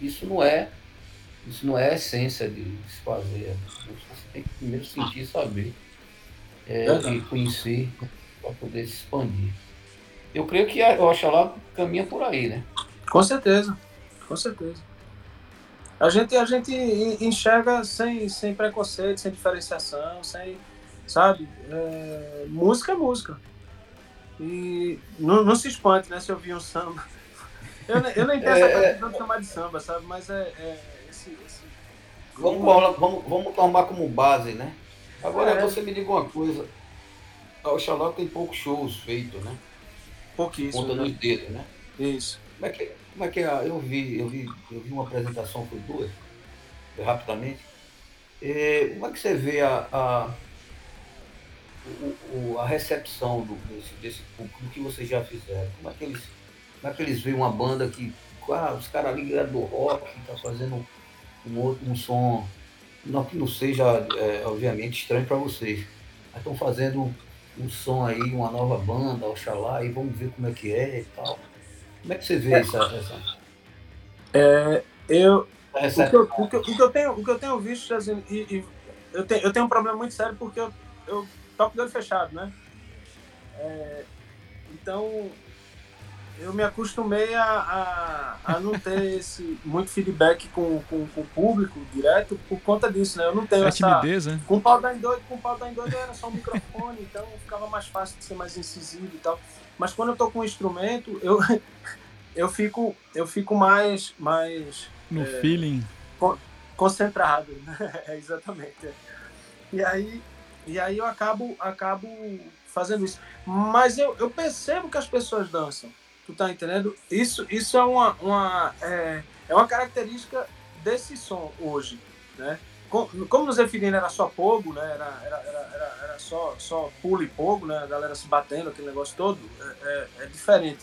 Speaker 2: isso não é isso não é a essência de se fazer. Tem que primeiro sentir, saber é, e conhecer para poder se expandir. Eu creio que a Oxalá caminha por aí, né?
Speaker 3: Com certeza, com certeza. A gente, a gente enxerga sem, sem preconceito, sem diferenciação, sem. Sabe? É, música é música. E não, não se espante, né? Se eu ouvir um samba. Eu, eu nem tenho essa é, pretensão de chamar de samba, sabe? Mas é. é esse, esse...
Speaker 2: Vamos, vamos, vamos tomar como base, né? Agora é. você me diga uma coisa. O Xaló tem poucos shows feitos, né?
Speaker 3: Pouquíssimo.
Speaker 2: Conta
Speaker 3: né?
Speaker 2: nos dedos, né?
Speaker 3: Isso.
Speaker 2: Como é que, como é que é? Eu vi, eu vi, eu vi uma apresentação, foi duas, rapidamente. E, como é que você vê a, a, o, a recepção do, desse, desse público, do que vocês já fizeram? Como é que eles, como é que eles veem uma banda que, ah, os caras ali do rock, tá fazendo um, um som, não que não seja, é, obviamente, estranho para vocês, mas estão fazendo um som aí, uma nova banda, Oxalá, e vamos ver como é que é e tal. Como é que você vê é. essa, essa...
Speaker 3: É, eu, o, que eu, o, que, o, que eu tenho, o que eu tenho visto, assim, e, e, eu, tenho, eu tenho um problema muito sério porque eu, eu toco de olho fechado, né? É, então, eu me acostumei a, a, a não ter esse muito feedback com, com, com, o público direto por conta disso, né? Eu não tenho
Speaker 4: é
Speaker 3: essa...
Speaker 4: timidez, né?
Speaker 3: Com o pau da Indoido, com o pau da Indoido era só um microfone, então ficava mais fácil de ser mais incisivo e tal. Mas quando eu tô com um instrumento, eu, eu fico, eu fico mais, mais
Speaker 4: no é, feeling,
Speaker 3: concentrado, né? É, exatamente. E aí, e aí eu acabo, acabo fazendo isso. Mas eu, eu percebo que as pessoas dançam. Tu tá entendendo? Isso, isso é uma, uma é, é uma característica desse som hoje, né? como no Zeferino era só pogo, né? Era, era, era, era, só, só pulo e pogo, né? A galera se batendo, aquele negócio todo, é, é, é diferente.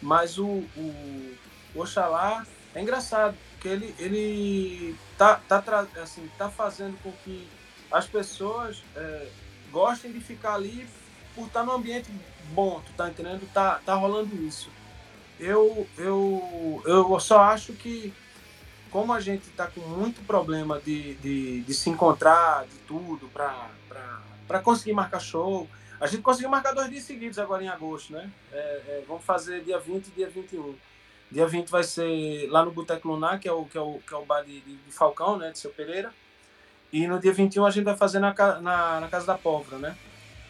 Speaker 3: Mas o, o Oxalá é engraçado, porque ele, ele tá, tá, assim, tá fazendo com que as pessoas é, gostem de ficar ali por estar num ambiente bom, tu tá entendendo? Tá, tá rolando isso. Eu, eu, eu só acho que como a gente está com muito problema de, de, de, se encontrar, de tudo, para conseguir marcar show, a gente conseguiu marcar dois dias seguidos agora em agosto, né? É, é, vamos fazer dia 20 e dia 21. Dia 20 vai ser lá no Boteco Lunar, que é o, que é o, que é o bar de, de, de Falcão, né? De Seu Pereira. E no dia 21 a gente vai fazer na, na, na Casa da Pólvora, né?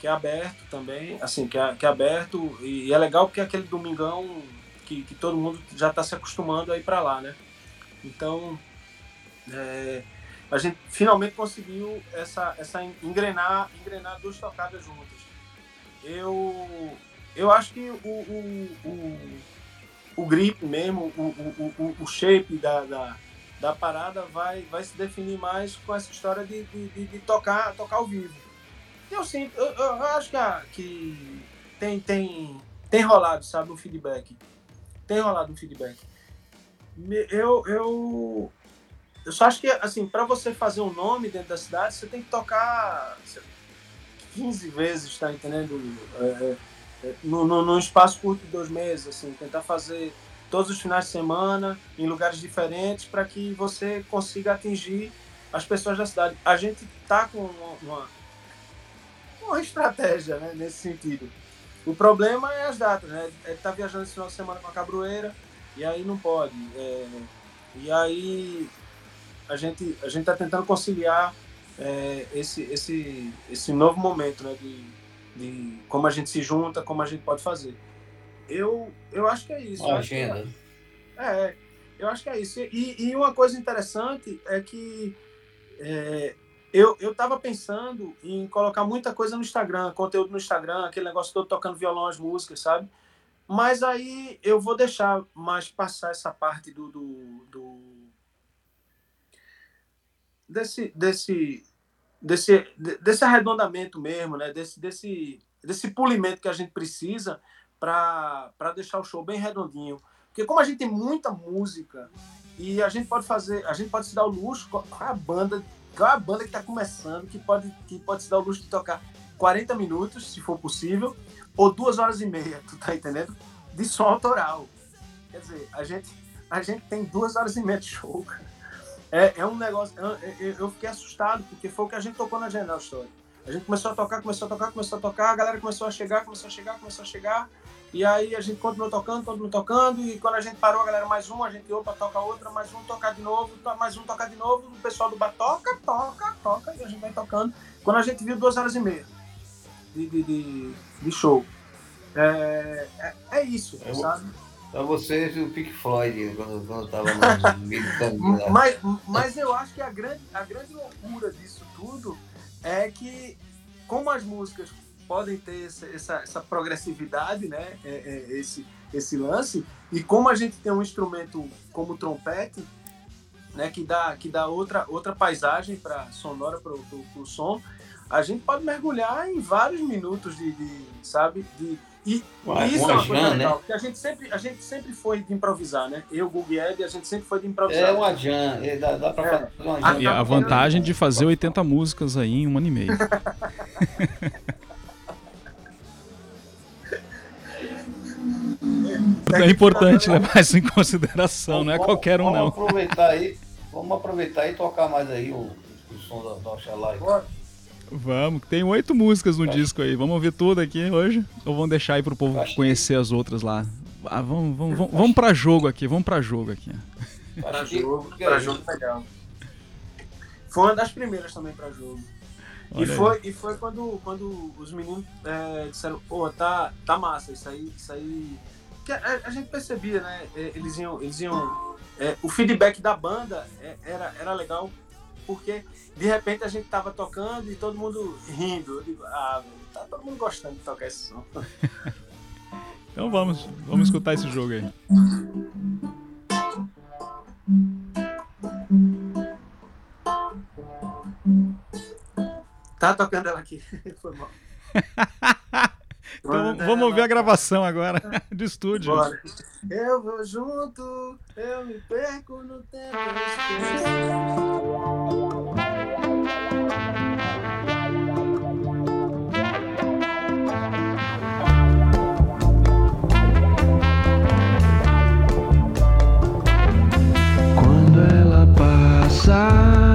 Speaker 3: Que é aberto também, assim, que é, que é aberto. E, e é legal porque é aquele domingão que, que todo mundo já está se acostumando a ir para lá, né? Então, é, a gente finalmente conseguiu essa, essa engrenar, engrenar duas tocadas juntas. Eu, eu acho que o, o, o, o grip mesmo, o, o, o, shape da, da, da, parada vai, vai se definir mais com essa história de, de, de tocar, tocar ao vivo. Eu sinto, eu, eu acho que, que tem, tem, tem rolado, sabe, um feedback. Tem rolado um feedback. Eu, eu, eu só acho que, assim, para você fazer um nome dentro da cidade, você tem que tocar 15 vezes, tá entendendo? É, é, é, no, no, num espaço curto de dois meses, assim, tentar fazer todos os finais de semana, em lugares diferentes, para que você consiga atingir as pessoas da cidade. A gente está com uma, uma, uma estratégia né, nesse sentido. O problema é as datas, né? É tá viajando esse final de semana com a Cabroeira e aí não pode. É, e aí a gente a gente está tentando conciliar é, esse esse esse novo momento, né? De, de como a gente se junta, como a gente pode fazer. Eu eu acho que é isso.
Speaker 2: Uma agenda.
Speaker 3: É, eu acho que é isso. E, e uma coisa interessante é que é, eu, eu tava pensando em colocar muita coisa no Instagram, conteúdo no Instagram, aquele negócio todo tocando violão, as músicas, sabe? Mas aí eu vou deixar mais passar essa parte do. do, do desse, desse, desse, desse arredondamento mesmo, né? Desse, desse, desse polimento que a gente precisa para deixar o show bem redondinho. Porque como a gente tem muita música e a gente pode fazer, a gente pode se dar o luxo a banda, com a banda que está começando, que pode, que pode se dar o luxo de tocar 40 minutos, se for possível, ou duas horas e meia, tu tá entendendo? De som autoral. Quer dizer, a gente, a gente tem duas horas e meia de show. É, é um negócio. Eu, eu, fiquei assustado, porque foi o que a gente tocou na General Story. A gente começou a tocar, começou a tocar, começou a tocar, a galera começou a chegar, começou a chegar, começou a chegar. E aí a gente continuou tocando, continuou tocando, e quando a gente parou, a galera, mais um, a gente, opa, toca outra, mais um, tocar de novo, mais um, tocar de novo, o pessoal do bar toca, toca, toca, e a gente vai tocando. Quando a gente viu duas horas e meia de, de, de, de show. É, é, é isso, é, sabe?
Speaker 2: Pra vocês, o Pink Floyd, quando, quando tava no
Speaker 3: mas, mas eu acho que a grande, a grande loucura disso tudo é que, como as músicas podem ter essa, essa, essa progressividade, né? É, é, esse, esse lance. E como a gente tem um instrumento como o trompete, né? Que dá, que dá outra, outra paisagem para sonora para o som, a gente pode mergulhar em vários minutos de, de sabe? De, e
Speaker 2: Ué,
Speaker 3: isso é uma coisa
Speaker 2: jam,
Speaker 3: legal,
Speaker 2: né?
Speaker 3: porque a gente, sempre, a gente sempre foi de improvisar, né? Eu, Google Ed, a gente sempre foi de improvisar.
Speaker 2: É uma jam, é, dá, dá pra
Speaker 3: É.
Speaker 2: fazer uma jam.
Speaker 4: E a vantagem de fazer 80 músicas aí em um ano e meio. É importante levar isso em consideração, não é
Speaker 2: Vamos-
Speaker 4: qualquer um
Speaker 2: vamos
Speaker 4: não.
Speaker 2: Aproveitar aí, vamos aproveitar e tocar mais aí o, o som da, aí.
Speaker 3: Bora.
Speaker 4: Vamos, que tem oito músicas no disco aí. Vamos ouvir tudo aqui hoje? Ou vamos deixar aí pro povo conhecer as outras lá? Ah, vamos, vamos, vamos, vamos pra jogo aqui, vamos pra jogo aqui.
Speaker 3: Pra
Speaker 2: Acho que-
Speaker 3: jogo,
Speaker 2: que é
Speaker 3: pra jogo legal. Foi uma das primeiras também pra jogo. E
Speaker 4: aí.
Speaker 3: foi, e foi quando, quando os meninos é, disseram, pô, tá, tá massa, isso aí, isso aí. Que a, a gente percebia, né? é, Eles iam. Eles iam é, o feedback da banda é, era, era legal, porque de repente a gente tava tocando e todo mundo rindo. Eu digo, ah, tá todo mundo gostando de tocar esse som.
Speaker 4: Então vamos, vamos escutar esse jogo aí.
Speaker 3: Tá tocando ela aqui. Foi mal.
Speaker 4: Então vamos ouvir a gravação agora de estúdio.
Speaker 3: Bora. Eu vou junto, eu me perco no tempo.
Speaker 1: Quando ela passa,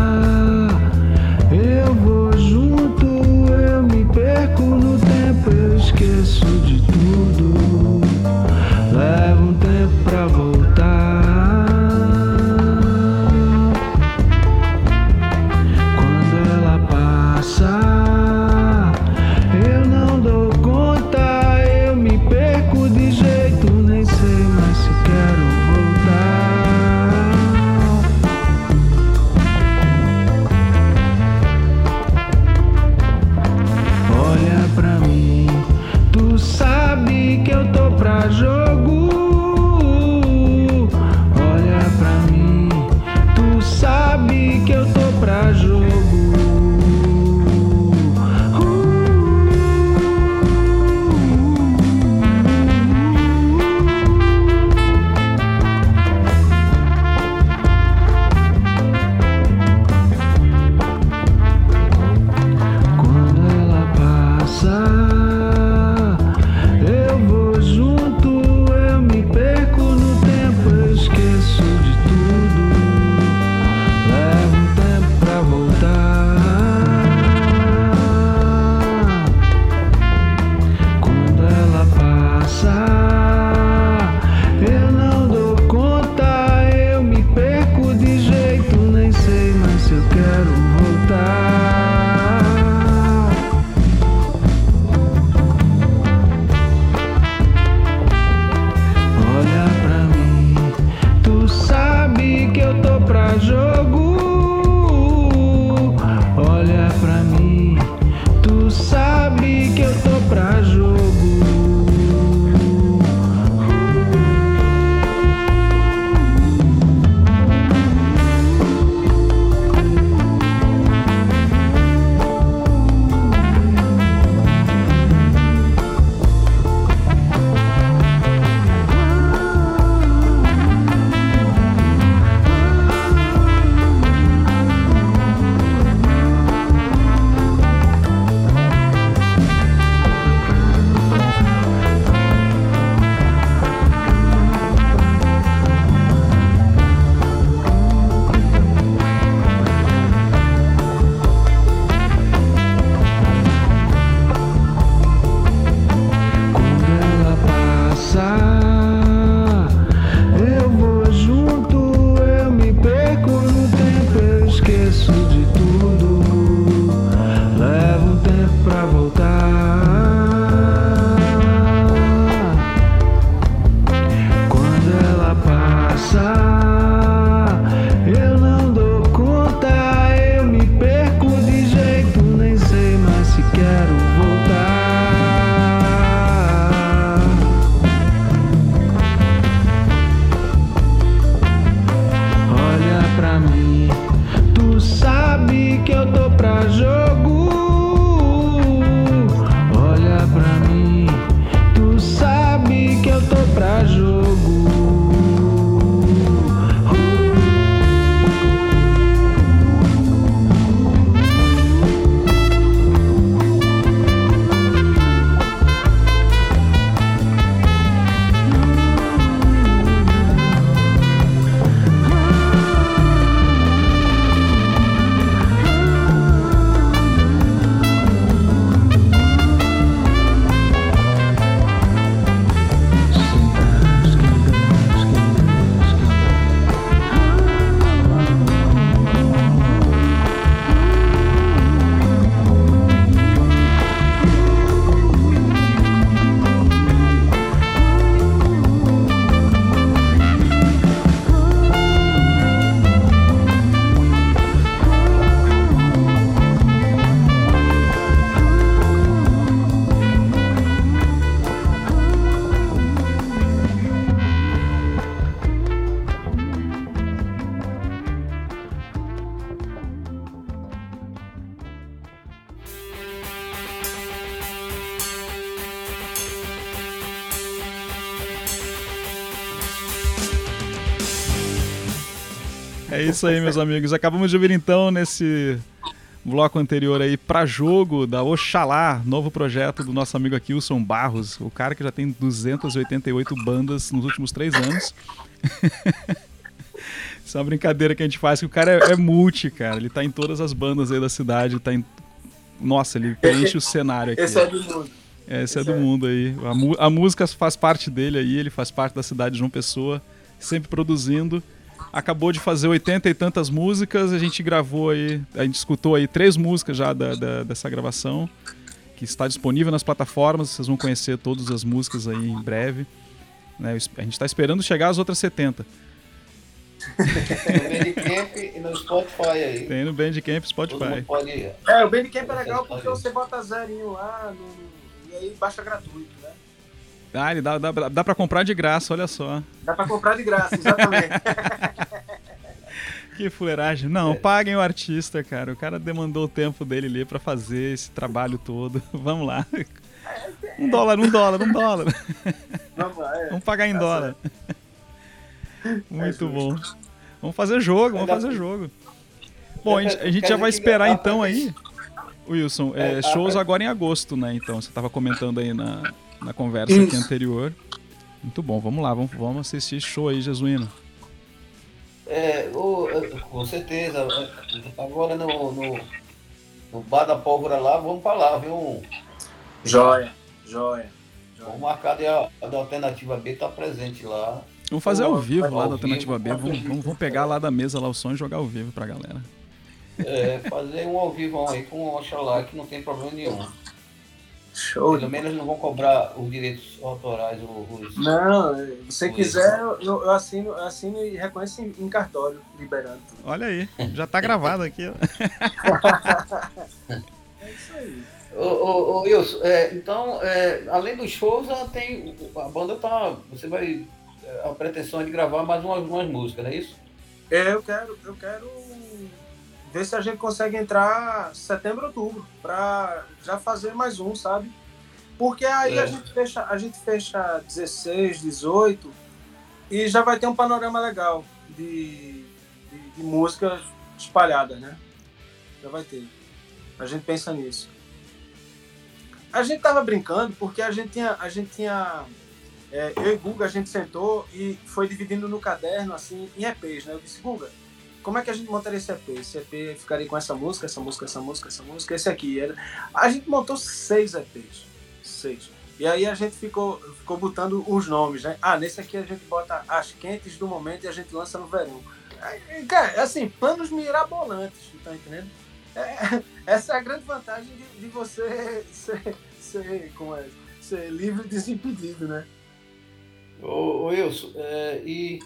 Speaker 4: isso aí, meus amigos. Acabamos de ouvir então nesse bloco anterior aí pra jogo da Oxalá, novo projeto do nosso amigo aqui, Wilson Barros, o cara que já tem 288 bandas nos últimos três anos. Isso é uma brincadeira que a gente faz, que o cara é, é multi, cara. Ele tá em todas as bandas aí da cidade, tá em. Nossa, ele preenche o cenário aqui.
Speaker 3: Esse é do mundo.
Speaker 4: É, esse é
Speaker 3: Esse
Speaker 4: do
Speaker 3: é.
Speaker 4: mundo aí. A, a música faz parte dele aí, ele faz parte da cidade de João Pessoa, sempre produzindo. Acabou de fazer 80 e tantas músicas, a gente gravou aí, a gente escutou aí três músicas já da, da- dessa gravação, que está disponível nas plataformas, vocês vão conhecer todas as músicas aí em breve. né? A gente está esperando chegar às outras 70.
Speaker 2: No Bandcamp e no Spotify aí.
Speaker 4: Tem no Bandcamp e Spotify.
Speaker 2: pode.
Speaker 3: É, o Bandcamp é legal porque você bota zerinho lá no- e aí baixa gratuito?
Speaker 4: Ah, ele dá, dá, dá pra comprar de graça, olha só.
Speaker 3: Dá pra comprar de graça, exatamente.
Speaker 4: Que fuleiragem. Não, paguem o artista, cara. O cara demandou o tempo dele ali pra fazer esse trabalho todo. Vamos lá. Um dólar, um dólar, um dólar.
Speaker 3: Vamos lá, é.
Speaker 4: Vamos pagar em
Speaker 3: Tá
Speaker 4: dólar. Muito
Speaker 3: justo.
Speaker 4: bom. Vamos fazer jogo, vamos fazer jogo. Bom, a gente, a gente já vai esperar então aí, Wilson, é,
Speaker 2: É,
Speaker 4: shows agora em agosto, né? Então, você tava comentando aí na, na conversa aqui
Speaker 3: Isso.
Speaker 4: anterior. Muito bom, vamos lá, vamos, vamos assistir show aí, Jesuíno.
Speaker 2: É, o- com certeza. é, Agora no, no, no Bar da Pólvora lá, vamos pra lá, viu?
Speaker 3: Joia, joia.
Speaker 2: Vamos marcar e a, a da Alternativa B tá presente lá.
Speaker 4: Vamos fazer ao vivo lá
Speaker 2: ao
Speaker 4: da Alternativa
Speaker 2: vivo.
Speaker 4: B. Vamos, vamos, vamos pegar lá da mesa lá o som e jogar ao vivo pra galera.
Speaker 2: É, fazer um ao vivo aí com o Oxalá, que não tem problema nenhum.
Speaker 3: Show.
Speaker 2: Pelo menos não vão cobrar os direitos autorais, os.
Speaker 3: Não, se quiser, eu, eu assino, eu assino e reconheço em, em cartório, liberando. tudo.
Speaker 4: Olha aí, já tá gravado aqui. ó.
Speaker 3: É isso aí.
Speaker 2: Ô, ô, ô, Wilson, é, então, é, além dos shows, ela tem, a banda tá. Você vai. é, A pretensão é de gravar mais umas, umas músicas, não é isso?
Speaker 3: É, eu quero, eu quero ver se a gente consegue entrar setembro, outubro, pra já fazer mais um, sabe? Porque aí
Speaker 2: É.
Speaker 3: a gente fecha, a gente fecha 16, 18 e já vai ter um panorama legal de, de, de músicas espalhadas, né? Já vai ter. A gente pensa nisso. A gente tava brincando porque a gente tinha, a gente tinha é, eu e Guga, a gente sentou e foi dividindo no caderno, assim, em EPs, né? Eu disse, Guga, como é que a gente montaria esse EP? Esse EP ficaria com essa música, essa música, essa música, essa música, esse aqui. A gente montou seis EPs. Seis. E aí a gente ficou, ficou botando os nomes, né? Ah, nesse aqui a gente bota as quentes do momento e a gente lança no verão. Cara, assim, planos mirabolantes, tá entendendo? É, essa é a grande vantagem de, de você ser, ser, como é, ser livre e desimpedido, né?
Speaker 2: Ô, ô Wilson, é, e,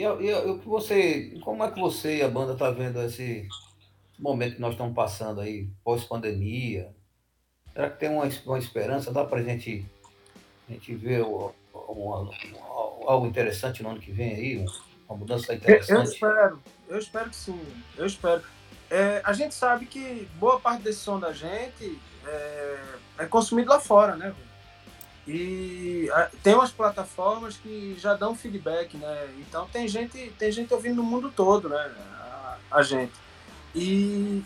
Speaker 2: e, o que você, como é que você e a banda tá vendo esse momento que nós estamos passando aí, pós-pandemia? Será que tem uma, uma esperança? Dá pra gente, a gente ver o- uma- uma- algo interessante no ano que vem aí? um- Uma mudança
Speaker 3: Eu, eu
Speaker 2: interessante?
Speaker 3: espero, eu espero que sim, eu espero. É, a gente sabe que boa parte desse som da gente é, é consumido lá fora, né? velho? E tem umas plataformas que já dão feedback, né? Então tem gente, tem gente ouvindo no mundo todo, né? A, a gente. E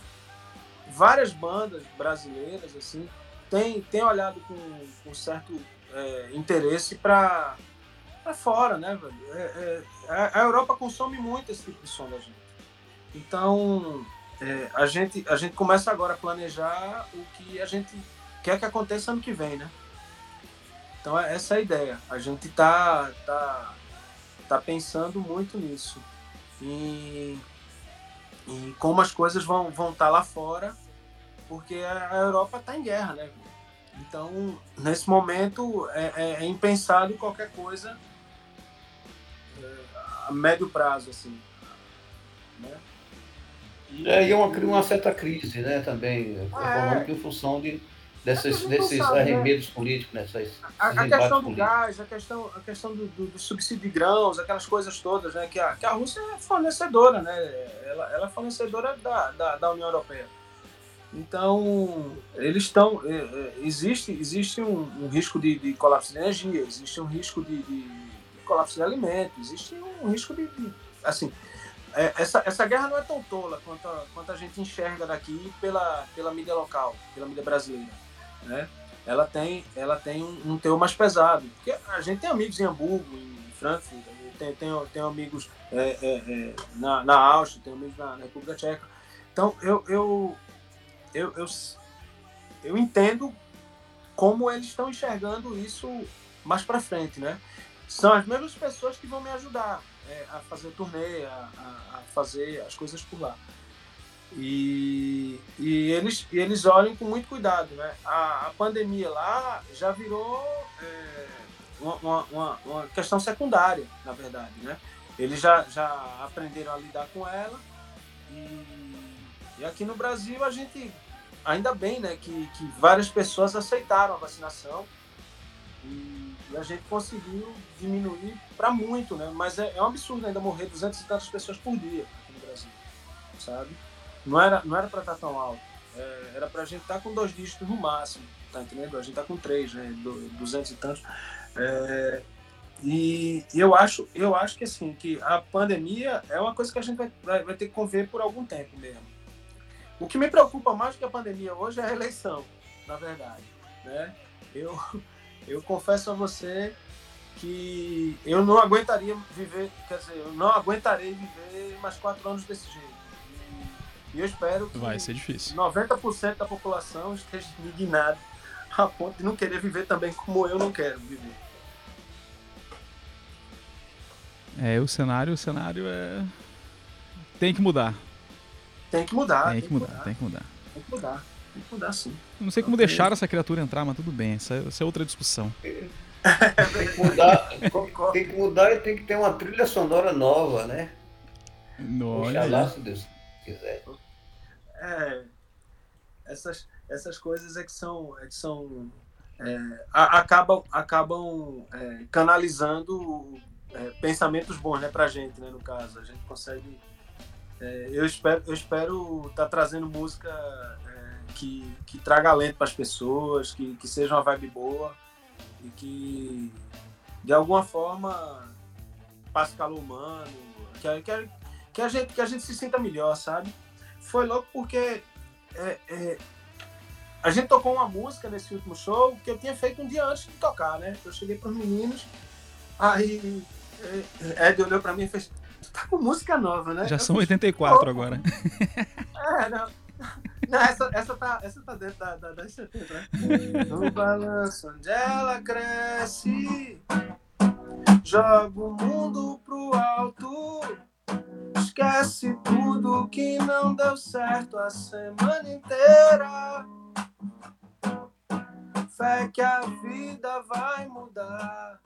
Speaker 3: várias bandas brasileiras, assim, têm tem olhado com, com certo é, interesse para fora, né, velho? É, é, a, a Europa consome muito esse tipo de som da gente. Então, é, a, gente, a gente começa agora a planejar o que a gente quer que aconteça ano que vem, né? Então, é essa é a ideia. A gente tá, tá, tá pensando muito nisso. E, e como as coisas vão estar vão tá lá fora, porque a Europa está em guerra, né? Então, nesse momento, é, é- é impensado qualquer coisa é, a médio prazo, assim. Né? E-
Speaker 2: É, e é uma, cri- uma certa crise, né, também, econômica em função de, desses,
Speaker 3: É sabe, né?
Speaker 2: arremedos políticos, nessas,
Speaker 3: A, a questão do
Speaker 2: políticos.
Speaker 3: gás, a questão, a questão do, do- do subsídio de grãos, aquelas coisas todas, né? Que a, que a Rússia é fornecedora, né? Ela, ela é fornecedora da, da, da União Europeia. Então, eles estão. é, é, existe existe um, um risco de, de colapso de energia, existe um risco de, de- de colapso de alimentos, existe um risco de. de- assim, é, essa, essa guerra não é tão tola quanto a, quanto a gente enxerga daqui pela, pela mídia local, pela mídia brasileira. Né? ela tem, ela tem um, um teor mais pesado. Porque a gente tem amigos em Hamburgo, em Frankfurt, tem, tem, tem amigos é, é, é, na, na Áustria, tem amigos na, na República Tcheca. Então, eu, eu, eu, eu, eu entendo como eles estão enxergando isso mais para frente, né? São as mesmas pessoas que vão me ajudar é, a fazer turnê, a, a, a fazer as coisas por lá. E, e, eles, e eles olham com muito cuidado, né? A, a pandemia lá já virou é, uma, uma, uma, questão secundária, na verdade, né? Eles já, já aprenderam a lidar com ela e, e aqui no Brasil a gente, ainda bem, né? Que, que várias pessoas aceitaram a vacinação e, e a gente conseguiu diminuir para muito, né? Mas é, é um absurdo ainda morrer 200 e tantas pessoas por dia aqui no Brasil, sabe? Não era, não era para estar tão alto. É, era para a gente estar com dois dígitos no máximo, tá entendendo? A gente está com três, né? Du- 200 e tantos. É, e eu acho, eu acho que assim, que a pandemia é uma coisa que a gente vai, vai, ter que conviver por algum tempo mesmo. O que me preocupa mais que a pandemia hoje é a eleição, na verdade. Né? Eu, eu confesso a você que eu não aguentaria viver, quer dizer, eu não aguentarei viver mais quatro anos desse jeito. E, eu espero que
Speaker 4: Vai ser difícil.
Speaker 3: 90% da população esteja indignada a ponto de não querer viver também como eu não quero viver.
Speaker 4: É, o cenário, o cenário é. Tem que mudar.
Speaker 3: Tem que mudar.
Speaker 4: tem que mudar, tem que mudar.
Speaker 3: Tem que mudar. Tem que mudar sim.
Speaker 4: Não sei como
Speaker 3: Ok.
Speaker 4: deixaram essa criatura entrar, mas tudo bem. Essa, essa é outra discussão.
Speaker 2: Tem que mudar, tem que mudar e tem que ter uma trilha sonora nova, né?
Speaker 4: Olha aí.
Speaker 2: Oxalá, se Deus quiser.
Speaker 3: É, essas, essas coisas é que são, é que são é, acabam, acabam é, canalizando é, pensamentos bons né, pra gente, né, no caso. A gente consegue. é, eu espero eu espero estar trazendo música é, que, que traga alento para as pessoas, que, que seja uma vibe boa e que de alguma forma passe calor humano, que, que, que, a gente, que a gente se sinta melhor, sabe? Foi louco porque é, é, a gente tocou uma música nesse último show que eu tinha feito um dia antes de tocar, né? Eu cheguei pros meninos, aí é, Ed olhou pra mim e fez: Tu tá com música nova, né?
Speaker 4: Já
Speaker 3: Eu
Speaker 4: são
Speaker 3: fiz,
Speaker 4: 84
Speaker 3: "Pô,
Speaker 4: agora.
Speaker 3: É, não. Não, essa, essa, tá, essa tá dentro da, da, das 70, né? No balanço onde ela cresce, joga o mundo pro alto, esquece tudo que não deu certo a semana inteira. Fé que a vida vai mudar.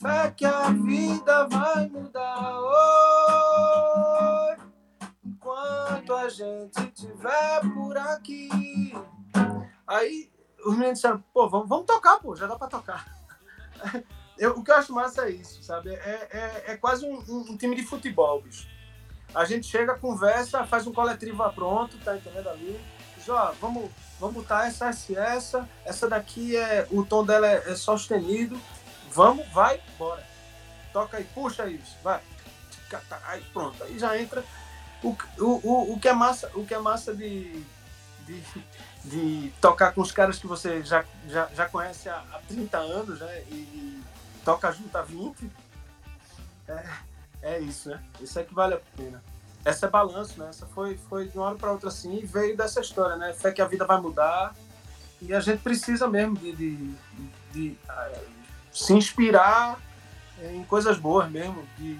Speaker 3: Fé que a vida vai mudar. Oi, enquanto a gente tiver por aqui. Aí os meninos disseram, pô, vamos, vamos tocar, pô, já dá pra tocar. Eu, o que eu acho massa é isso, sabe? É, é, é quase um, um, um time de futebol, bicho. A gente chega, conversa, faz um coletivo pronto, tá entendendo ali? Diz, ó, vamos, vamos botar essa, essa, essa. Essa daqui é. O tom dela é, é sustenido. Vamos, vai, bora. Toca aí, puxa isso, vai. Aí pronto, aí já entra. O, o, o, que é massa, o que é massa de, de, de tocar com os caras que você já, já, já conhece há, há 30 anos, né? E, toca junto a 20. É, é isso, né? Isso é que vale a pena. Essa é balanço, né? Essa foi, foi de uma hora para outra assim e veio dessa história, né? Fé que a vida vai mudar e a gente precisa mesmo de, de, de, de uh, se inspirar em coisas boas mesmo, de,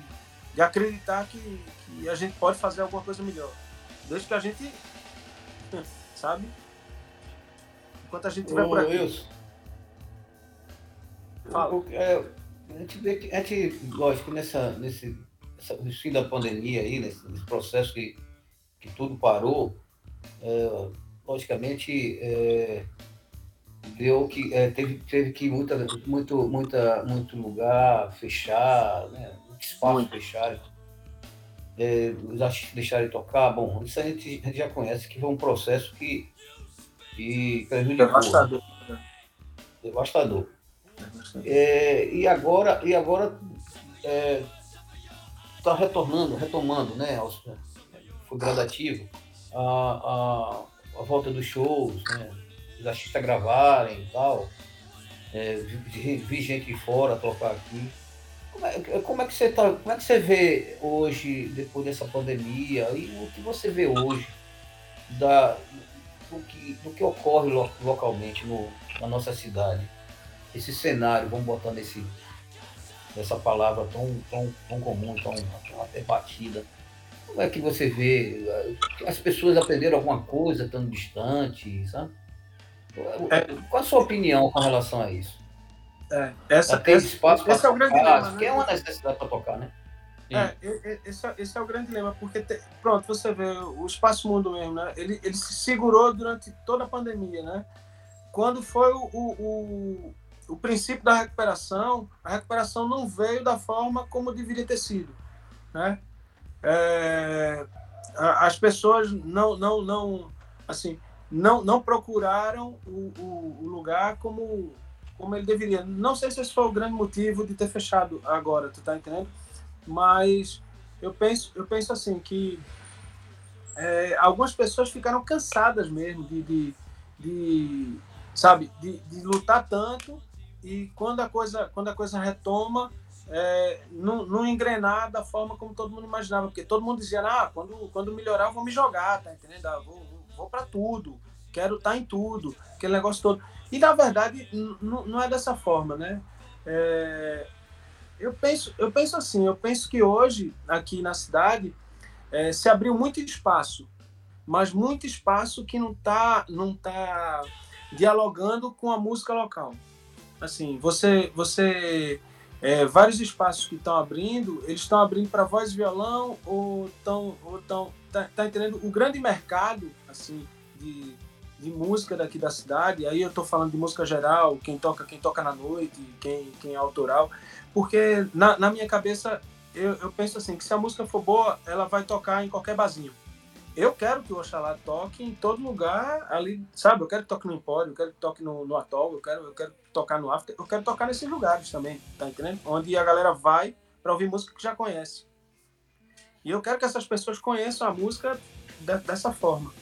Speaker 3: de acreditar que, que a gente pode fazer alguma coisa melhor. Desde que a gente, sabe? Enquanto a gente estiver por aqui.
Speaker 2: Wilson, Fala. É, a gente vê que, a gente, lógico, nessa, nesse, no fim da pandemia aí, nesse, nesse processo que, que tudo parou, é, logicamente é, deu que é, teve, teve que muita, muito, muita, muito lugar fechar, né? muito espaço muito. fechar. É, os artistas deixarem de tocar, bom, isso a gente, a gente, já conhece que foi um processo que, que prejudicou.
Speaker 3: Devastador.
Speaker 2: Né? Devastador. É, e agora, e agora está é, retornando, retomando, né? Foi gradativo a, a, a volta dos shows, né? Os artistas gravarem e tal. É, vi, vi, gente de fora tocar aqui. Como é, como é, que você tá, como é que você vê hoje, depois dessa pandemia, e o que você vê hoje da, do, que, do que ocorre localmente no, na nossa cidade? Esse cenário, vamos botar nesse, nessa palavra tão, tão, tão comum, tão, tão até batida. Como é que você vê? As pessoas aprenderam alguma coisa estando distante, sabe? É, Qual a sua opinião com relação a isso?
Speaker 3: É, essa,
Speaker 2: tem espaço para
Speaker 3: esse é o grande dilema, né?
Speaker 2: que é uma necessidade para tocar, né?
Speaker 3: É, esse, é, esse é o grande dilema, porque, te, pronto, você vê, o Espaço Mundo mesmo, né? Ele, ele se segurou durante toda a pandemia, né? Quando foi o, o, o princípio da recuperação, a recuperação não veio da forma como deveria ter sido, né? É, as pessoas não, não, não, assim, não, não procuraram o, o, o, lugar como, como ele deveria. Não sei se esse foi o grande motivo de ter fechado agora, tu tá entendendo? Mas eu penso, eu penso assim que é, algumas pessoas ficaram cansadas mesmo de, de, de sabe, de, de lutar tanto e quando a coisa, quando a coisa retoma, é, não, não, engrenar da forma como todo mundo imaginava, porque todo mundo dizia, ah, quando, quando melhorar eu vou me jogar, tá entendendo? Ah, vou, vou, vou para tudo, quero estar tá em tudo, aquele negócio todo. E na verdade não é dessa forma, né? É, eu penso, eu penso assim, eu penso que hoje aqui na cidade é, se abriu muito espaço, mas muito espaço que não está não tá dialogando com a música local assim, você, você é, vários espaços que estão abrindo, eles estão abrindo para voz e violão ou estão, ou estão, tá, tá, entendendo? O grande mercado, assim, de, de música daqui da cidade, aí eu estou falando de música geral, quem toca, quem toca na noite, quem, quem é autoral, porque na, na minha cabeça eu, eu penso assim, que se a música for boa, ela vai tocar em qualquer barzinho eu quero que o Oxalá toque em todo lugar ali, sabe? Eu quero que toque no Empório, eu quero que toque no, no Atol, eu quero, eu quero tocar no After, eu quero tocar nesses lugares também, tá entendendo? Onde a galera vai para ouvir música que já conhece. E eu quero que essas pessoas conheçam a música de, dessa forma.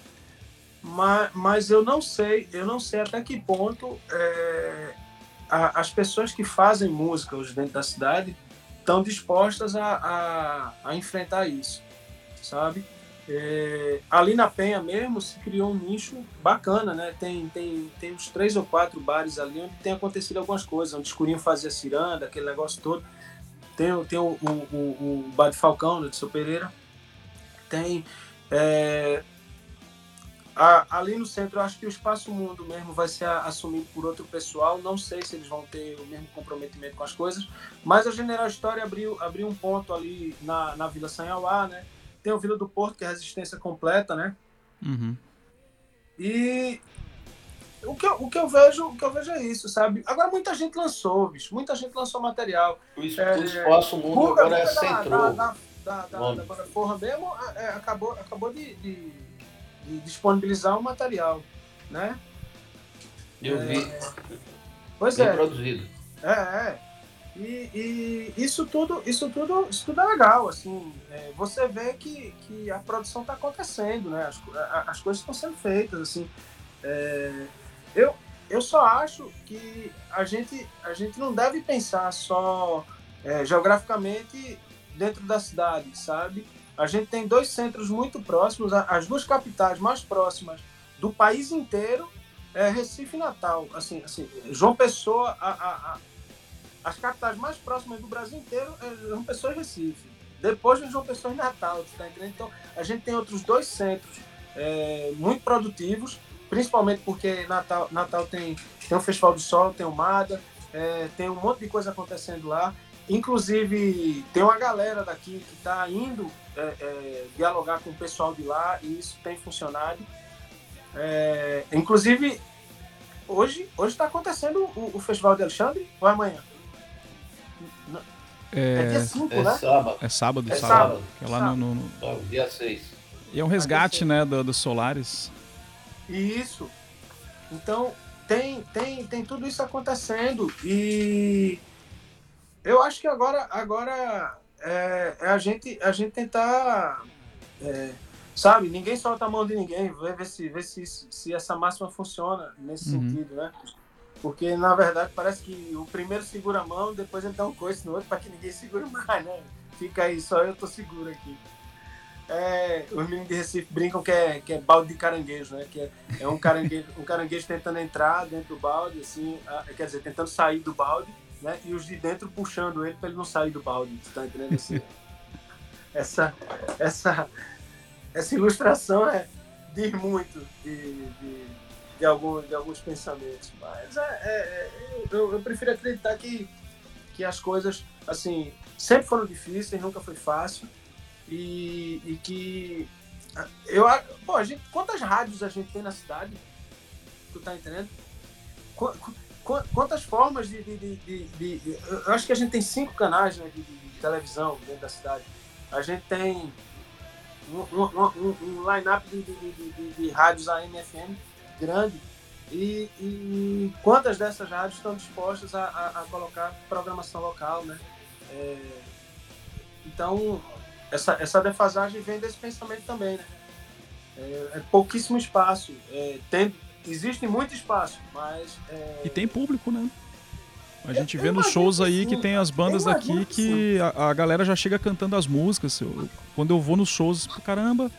Speaker 3: Mas, mas eu não sei, eu não sei até que ponto é, a, as pessoas que fazem música hoje dentro da cidade estão dispostas a, a, a enfrentar isso, sabe? É, ali na Penha mesmo se criou um nicho bacana, né? Tem, tem, tem uns três ou quatro bares ali onde tem acontecido algumas coisas, onde Escurinho fazia ciranda, aquele negócio todo. Tem, tem o, o, o, o Bar de Falcão, né, de Seu Pereira. Tem. É, a, ali no centro, eu acho que o Espaço Mundo mesmo vai ser assumido por outro pessoal. Não sei se eles vão ter o mesmo comprometimento com as coisas, mas a General História abriu, abriu um ponto ali na, na Vila Sanhauá, né? Tem o Vila do Porto, que é resistência completa, né?
Speaker 4: Uhum.
Speaker 3: E o que, eu, o, que eu vejo, o que eu vejo é isso, sabe? Agora muita gente lançou, bicho. Muita gente lançou material.
Speaker 2: O, é, o espaço mundo Buga, agora é centro.
Speaker 3: Da, da, mesmo é, acabou, acabou de, de, de, disponibilizar o material, né?
Speaker 2: Eu
Speaker 3: é,
Speaker 2: vi.
Speaker 3: Pois
Speaker 2: Bem
Speaker 3: é.
Speaker 2: produzido.
Speaker 3: É, é. E, e, isso tudo, isso tudo, isso tudo é legal, assim. É, você vê que, que a produção está acontecendo, né? As, as coisas estão sendo feitas, assim. É, eu, eu só acho que a gente, a gente não deve pensar só é, geograficamente dentro da cidade, sabe? A gente tem dois centros muito próximos, as duas capitais mais próximas do país inteiro é Recife e Natal. Assim, assim, João Pessoa, a, a, a, as capitais mais próximas do Brasil inteiro é João Pessoa e Recife. Depois de João Pessoa e Natal, tá entendendo? Então, a gente tem outros dois centros é, muito produtivos, principalmente porque Natal, Natal tem, tem o Festival do Sol, tem o MADA, é, tem um monte de coisa acontecendo lá. Inclusive, tem uma galera daqui que está indo é, é, dialogar com o pessoal de lá e isso tem funcionado. É, inclusive, hoje está acontecendo o, o, Festival de Alexandre ou é amanhã?
Speaker 4: É,
Speaker 3: é dia 5,
Speaker 2: é
Speaker 3: né?
Speaker 2: Sábado.
Speaker 4: É sábado,
Speaker 2: É
Speaker 4: sábado.
Speaker 2: sábado.
Speaker 4: É lá
Speaker 3: Sábado.
Speaker 4: no, no- no-
Speaker 2: Dia 6.
Speaker 4: E é um resgate, né, do- dos Solares.
Speaker 3: Isso. Então, tem, tem, tem tudo isso acontecendo. E eu acho que agora, agora é, é a, gente, a gente tentar. é, sabe, ninguém solta a mão de ninguém, ver, ver, se, ver se, se essa máxima funciona nesse
Speaker 4: Uhum.
Speaker 3: sentido, né? Porque, na verdade, parece que o primeiro segura a mão, depois ele dá um coice no outro para que ninguém segure mais, né? Fica aí, só eu tô seguro aqui. É, os meninos de Recife brincam que é, que é balde de caranguejo, né? Que é, é um, caranguejo, um caranguejo tentando entrar dentro do balde, assim, ah, quer dizer, tentando sair do balde, né? E os de dentro puxando ele para ele não sair do balde. Tá entendendo? Assim, essa, essa, essa ilustração é, diz muito de, de, de, algum, de alguns pensamentos. Mas é, é- é- eu, eu prefiro acreditar que, que as coisas, assim, sempre foram difíceis, nunca foi fácil. E, e que. Eu, pô, a gente, quantas rádios a gente tem na cidade? Tu tá entendendo? Qu- qu- Quantas formas de, de, de, de- Eu acho que a gente tem cinco canais né, de, televisão dentro da cidade. A gente tem um, um, um- um line-up de, de, de, de- de rádios AM e FM grande. E, e quantas dessas rádios estão dispostas a, a- a colocar programação local, né? É, então, essa, essa defasagem vem desse pensamento também, né? É, é pouquíssimo espaço. É, tem, existe muito espaço, mas. é,
Speaker 4: E tem público, né? A gente
Speaker 3: eu
Speaker 4: vê nos shows aí que tem as bandas daqui
Speaker 3: que
Speaker 4: que a, a galera já chega cantando as músicas. Eu- quando eu vou nos shows, caramba,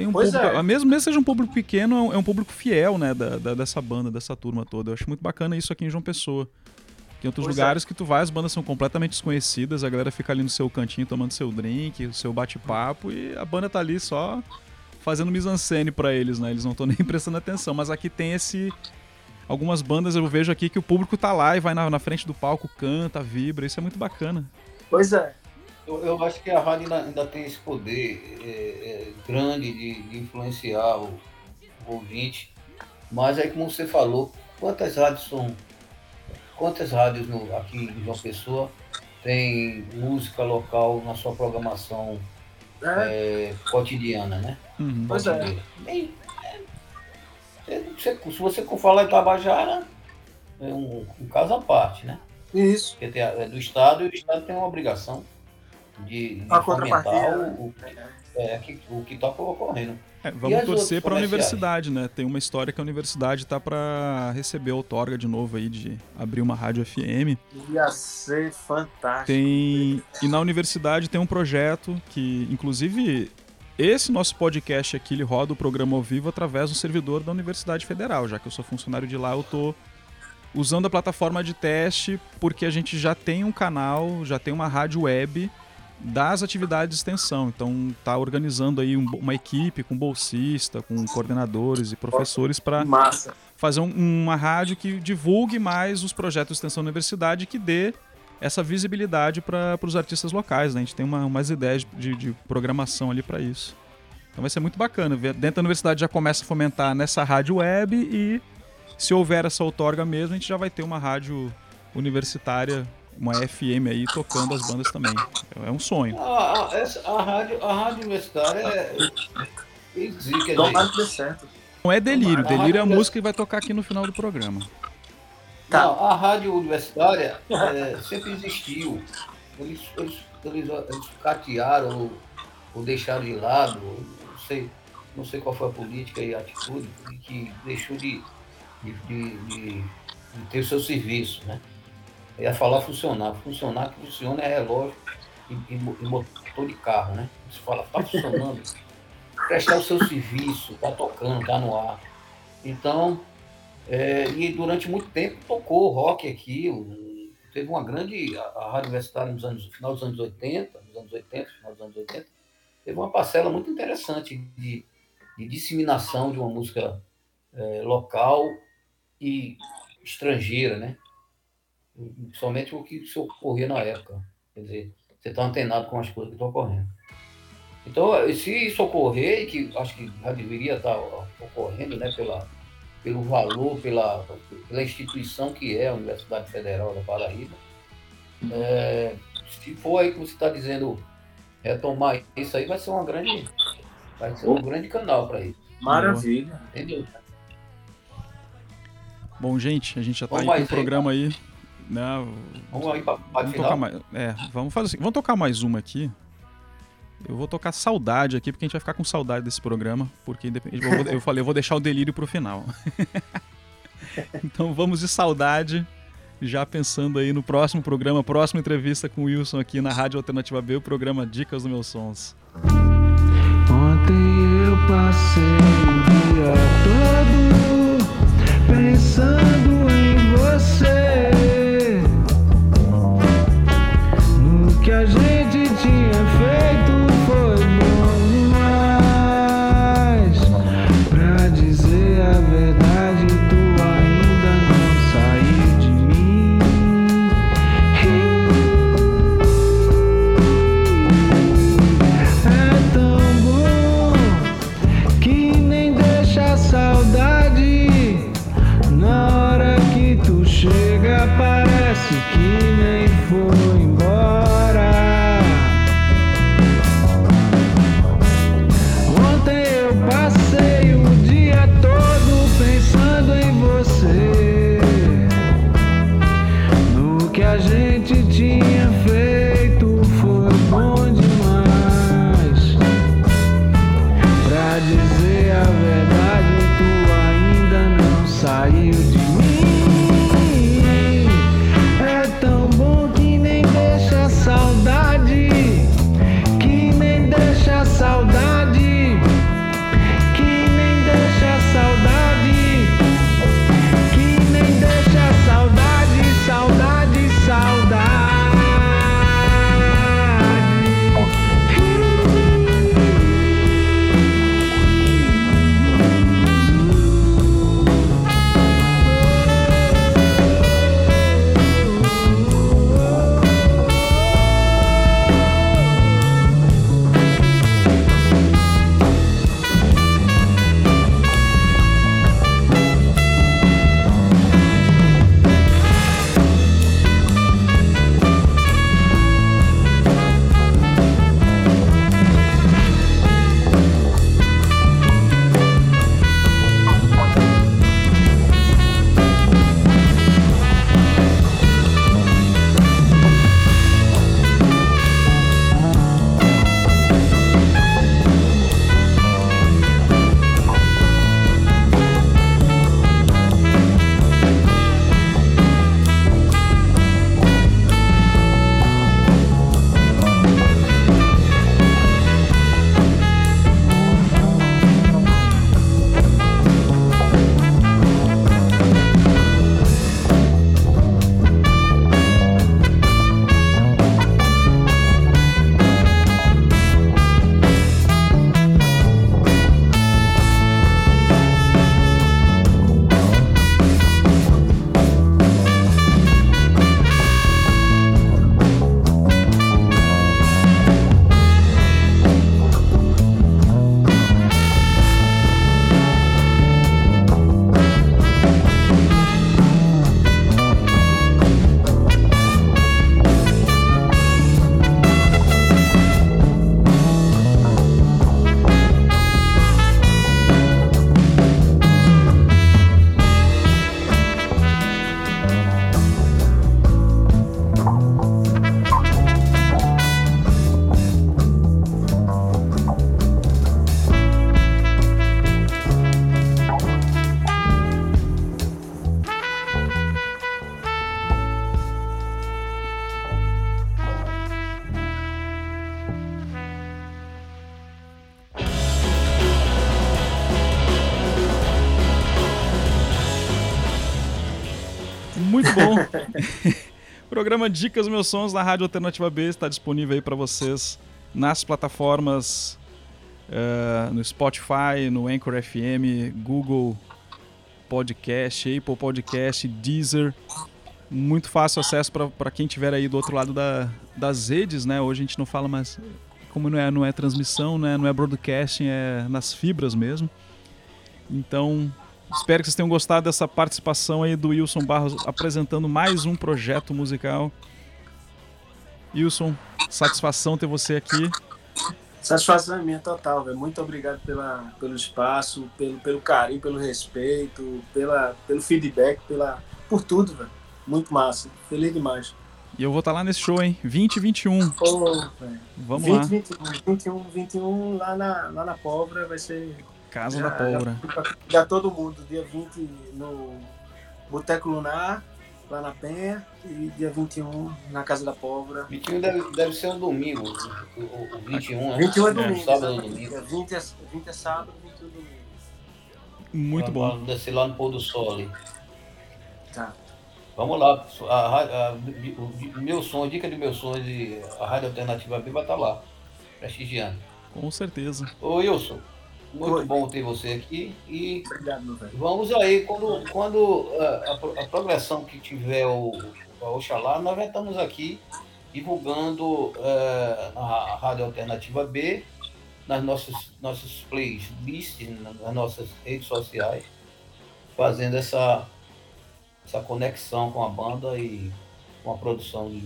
Speaker 4: tem um
Speaker 3: Pois
Speaker 4: público.
Speaker 3: é.
Speaker 4: Mesmo, mesmo seja um público pequeno, é um, é um público fiel, né? Da, da- dessa banda, dessa turma toda. Eu acho muito bacana isso aqui em João Pessoa. Tem outros
Speaker 3: Pois é.
Speaker 4: lugares que tu vai, as bandas são completamente desconhecidas, a galera fica ali no seu cantinho tomando seu drink, o seu bate-papo, e a banda tá ali só fazendo mise-en-scène pra eles, né? Eles não estão nem prestando atenção. Mas aqui tem esse. Algumas bandas eu vejo aqui que o público tá lá e vai na, na frente do palco, canta, vibra. Isso é muito bacana.
Speaker 3: Pois é.
Speaker 2: Eu, eu acho que a rádio ainda, ainda tem esse poder é, é, grande de, de influenciar o, o ouvinte. Mas aí, como você falou, quantas rádios são. Quantas rádios no- aqui em João Pessoa tem música local na sua programação
Speaker 3: É,
Speaker 2: é, cotidiana, né?
Speaker 4: Uhum.
Speaker 3: Pois é.
Speaker 2: Bem, é, você- se você for falar em Tabajara, é um, um caso à parte, né?
Speaker 3: isso.
Speaker 2: Porque tem é do Estado e o Estado tem uma obrigação de, de
Speaker 3: A contrapartida,
Speaker 2: o, o, é, que, o que está ocorrendo.
Speaker 4: É, vamos torcer pra
Speaker 2: comerciais?
Speaker 4: universidade, né? Tem uma história que a universidade tá pra receber a outorga de novo aí, de abrir uma rádio FM.
Speaker 3: Ia ser fantástico.
Speaker 4: Tem. E na universidade tem um projeto que, inclusive, esse nosso podcast aqui ele roda o programa ao vivo através do servidor da Universidade Federal, já que eu sou funcionário de lá, eu tô usando a plataforma de teste porque a gente já tem um canal, já tem uma rádio web das atividades de extensão. Então tá organizando aí um- uma equipe com bolsista, com coordenadores e professores para fazer um- uma rádio que divulgue mais os projetos de extensão da universidade e que dê essa visibilidade para os artistas locais. Né? A gente tem uma, umas ideias de, de programação ali para isso. Então vai ser muito bacana. Dentro da universidade já começa a fomentar nessa rádio web e se houver essa outorga mesmo, a gente já vai ter uma rádio universitária, uma FM aí tocando as bandas também. É um sonho.
Speaker 2: A, a- essa- a rádio, a rádio universitária é.
Speaker 3: Tomara
Speaker 2: dizer,
Speaker 3: que dê certo.
Speaker 4: Não é delírio, delírio é a
Speaker 2: rádio-
Speaker 4: música que vai tocar aqui no final do programa.
Speaker 3: Tá.
Speaker 2: Não, a rádio universitária é, sempre existiu. Eles, eles, eles, eles catearam ou, ou deixaram de lado, não sei, não sei qual foi a política e a atitude que deixou de, de, de, de- de ter o seu serviço. Né? Eu ia falar funcionar. Funcionar que funciona é relógio e, e e motor de carro. Né? Você fala, está funcionando, prestar o seu serviço, está tocando, está no ar. Então, é, e durante muito tempo tocou rock aqui. um- teve uma grande. A, a Rádio Universitária nos anos, no final dos anos 80, nos anos 80, final dos anos 80, teve uma parcela muito interessante de, de disseminação de uma música é, local e estrangeira, né? Somente o que se ocorria na época. Quer dizer, você está antenado com as coisas que estão ocorrendo. Então, se isso ocorrer, e que acho que já deveria estar ocorrendo, né, pela, pelo valor, pela, pela instituição que é a Universidade Federal da Paraíba. É, se for aí que você está dizendo retomar isso aí, vai ser uma grande, vai ser um grande canal para isso,
Speaker 3: Maravilha.
Speaker 2: entendeu?
Speaker 4: Bom, gente, a gente já tá
Speaker 2: Vamos
Speaker 4: aí com o programa aí. Né?
Speaker 2: Vamos aí para a
Speaker 4: Vamos
Speaker 2: final.
Speaker 4: mais. É, vamos fazer assim. Vamos tocar mais uma aqui. Eu vou tocar saudade aqui, porque a gente vai ficar com saudade desse programa. Porque independente. Eu, vou- eu falei, eu vou deixar o delírio pro final. então vamos de saudade. Já pensando aí no próximo programa, próxima entrevista com o Wilson aqui na Rádio Alternativa B, o programa Dicas dos Meus Sons.
Speaker 1: Ontem eu passei o dia todo pensando em você.
Speaker 4: Programa Dicas Meus Sons na Rádio Alternativa B está disponível aí para vocês nas plataformas uh, no Spotify, no Anchor FM, Google Podcast, Apple Podcast, Deezer. Muito fácil acesso para quem estiver aí do outro lado da, das redes, né? Hoje a gente não fala mais como não é, não é transmissão, né? não é broadcasting, é nas fibras mesmo. Então, espero que vocês tenham gostado dessa participação aí do Wilson Barros apresentando mais um projeto musical. Wilson, satisfação ter você aqui.
Speaker 3: Satisfação é minha total, velho. Muito obrigado pela, pelo espaço, pelo, pelo carinho, pelo respeito, pela, pelo feedback, pela, por tudo, velho. Muito massa. Feliz demais.
Speaker 4: E eu vou estar tá lá nesse show, hein? 20 e 21.
Speaker 3: Pô,
Speaker 4: Vamos
Speaker 3: 20,
Speaker 4: lá.
Speaker 3: 21, 21, 21 lá na, lá na Pólvora vai ser.
Speaker 4: Casa
Speaker 3: já,
Speaker 4: da Pólvora.
Speaker 3: Já, já todo mundo. Dia 20 no Boteco Lunar, lá na Penha. E dia 21 na Casa da Pólvora.
Speaker 2: 21 deve, deve ser um domingo. O, o, o 21, né?
Speaker 3: 21 é domingo.
Speaker 2: Sábado ou domingo.
Speaker 3: Dia 20 é, 20 é sábado, 21 é domingo.
Speaker 4: Muito
Speaker 2: Pra-
Speaker 4: bom.
Speaker 2: Descer lá no pôr do sol ali.
Speaker 3: Tá.
Speaker 2: Vamos lá. A, ra- a- o, o meu som, a dica de meus sons e a Rádio Alternativa B vai estar lá. Prestigiando.
Speaker 4: Com certeza.
Speaker 2: Ô Wilson, muito
Speaker 3: Oi.
Speaker 2: bom ter você aqui e
Speaker 3: Obrigado, meu velho.
Speaker 2: vamos aí, quando, quando ah, a, pro- a progressão que tiver o, o Oxalá, nós já estamos aqui divulgando eh, na Rádio Alternativa B, nas nossas, nossas playlists, nas nossas redes sociais, fazendo essa, essa conexão com a banda e com a produção de,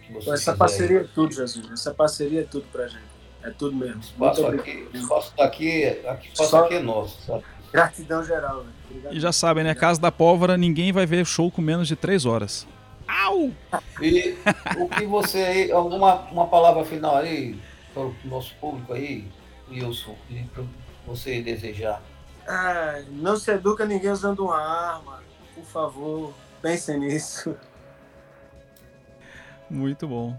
Speaker 2: que
Speaker 3: Pô,
Speaker 2: vocês
Speaker 3: Essa
Speaker 2: fizerem.
Speaker 3: parceria é tudo, Jesus. Essa parceria é tudo pra gente. É tudo mesmo.
Speaker 2: Espaço aqui, o espaço daqui, aqui, o espaço
Speaker 3: Só-
Speaker 2: aqui é nosso, sabe?
Speaker 3: Gratidão geral.
Speaker 4: E já sabem, né? Casa da Pólvora, ninguém vai ver show com menos de 3 horas. Au!
Speaker 2: E o que você aí, alguma uma palavra final aí para o nosso público aí, Wilson, e para você desejar.
Speaker 3: Ah, não se educa ninguém usando uma arma. Por favor, pensem nisso.
Speaker 4: Muito bom.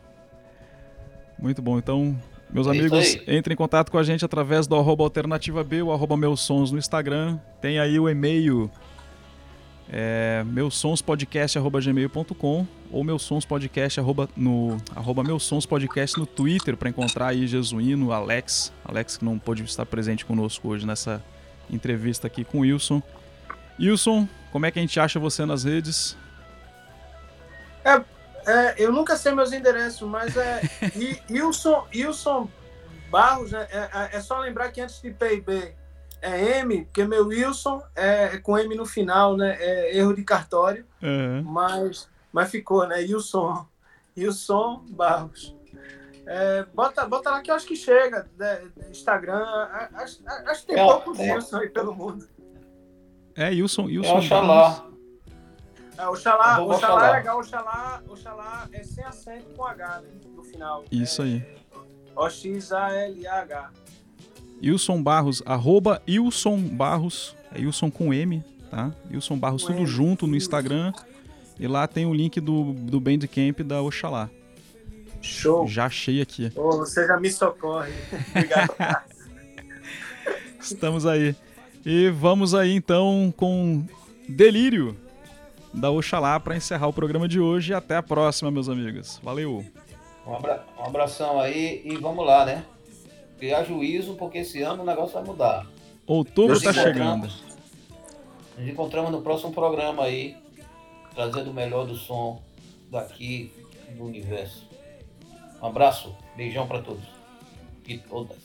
Speaker 4: Muito bom. Então, meus
Speaker 2: É
Speaker 4: amigos,
Speaker 2: aí.
Speaker 4: entrem em contato com a gente através do arroba alternativa B, o arroba meus sons no Instagram. Tem aí o e-mail é, meusonspodcast.gmail.com ou meusonspodcast arroba, no arroba meusonspodcast no Twitter para encontrar aí Jesuíno, Alex. Alex que não pôde estar presente conosco hoje nessa entrevista aqui com o Wilson. Wilson, como é que a gente acha você nas redes?
Speaker 3: É, eu nunca sei meus endereços, mas é Wilson, Wilson Barros, né? É, é- é só lembrar que antes de PIB é M, porque meu Wilson é, é com M no final, né? É erro de cartório,
Speaker 4: Aham.
Speaker 3: mas, mas ficou, né? Wilson, Wilson Barros. É, bota, bota lá que eu acho que chega. né? Instagram, acho, acho que tem
Speaker 2: É,
Speaker 3: poucos
Speaker 2: é.
Speaker 3: Wilson aí pelo mundo.
Speaker 4: É, Wilson,
Speaker 2: É
Speaker 4: Wilson
Speaker 2: Oxalá.
Speaker 4: Barros.
Speaker 3: É, Oxalá, Oxalá
Speaker 2: Oxalá.
Speaker 3: é legal, Oxalá, Oxalá é sem acento com H, né? No final.
Speaker 4: Isso
Speaker 3: É,
Speaker 4: aí.
Speaker 3: O-X-A-L-A-H.
Speaker 4: Wilson Barros, arroba Wilson Barros, é Wilson com M, tá? Wilson Barros,
Speaker 3: Com
Speaker 4: tudo
Speaker 3: M,
Speaker 4: junto no. Instagram. E lá tem o link do, do Bandcamp da Oxalá.
Speaker 3: Show.
Speaker 4: Já achei aqui.
Speaker 3: Ô, você já me socorre. Obrigado.
Speaker 4: Estamos aí. E vamos aí então com Delírio da Oxalá para encerrar o programa de hoje. E até a próxima, meus amigos. Valeu!
Speaker 2: Um, abra- um abração aí e vamos lá, né? Criar juízo, porque esse ano o negócio vai mudar.
Speaker 4: Outubro está chegando.
Speaker 2: Nos encontramos no próximo programa aí, trazendo o melhor do som daqui do universo. Um abraço, beijão para todos e todas.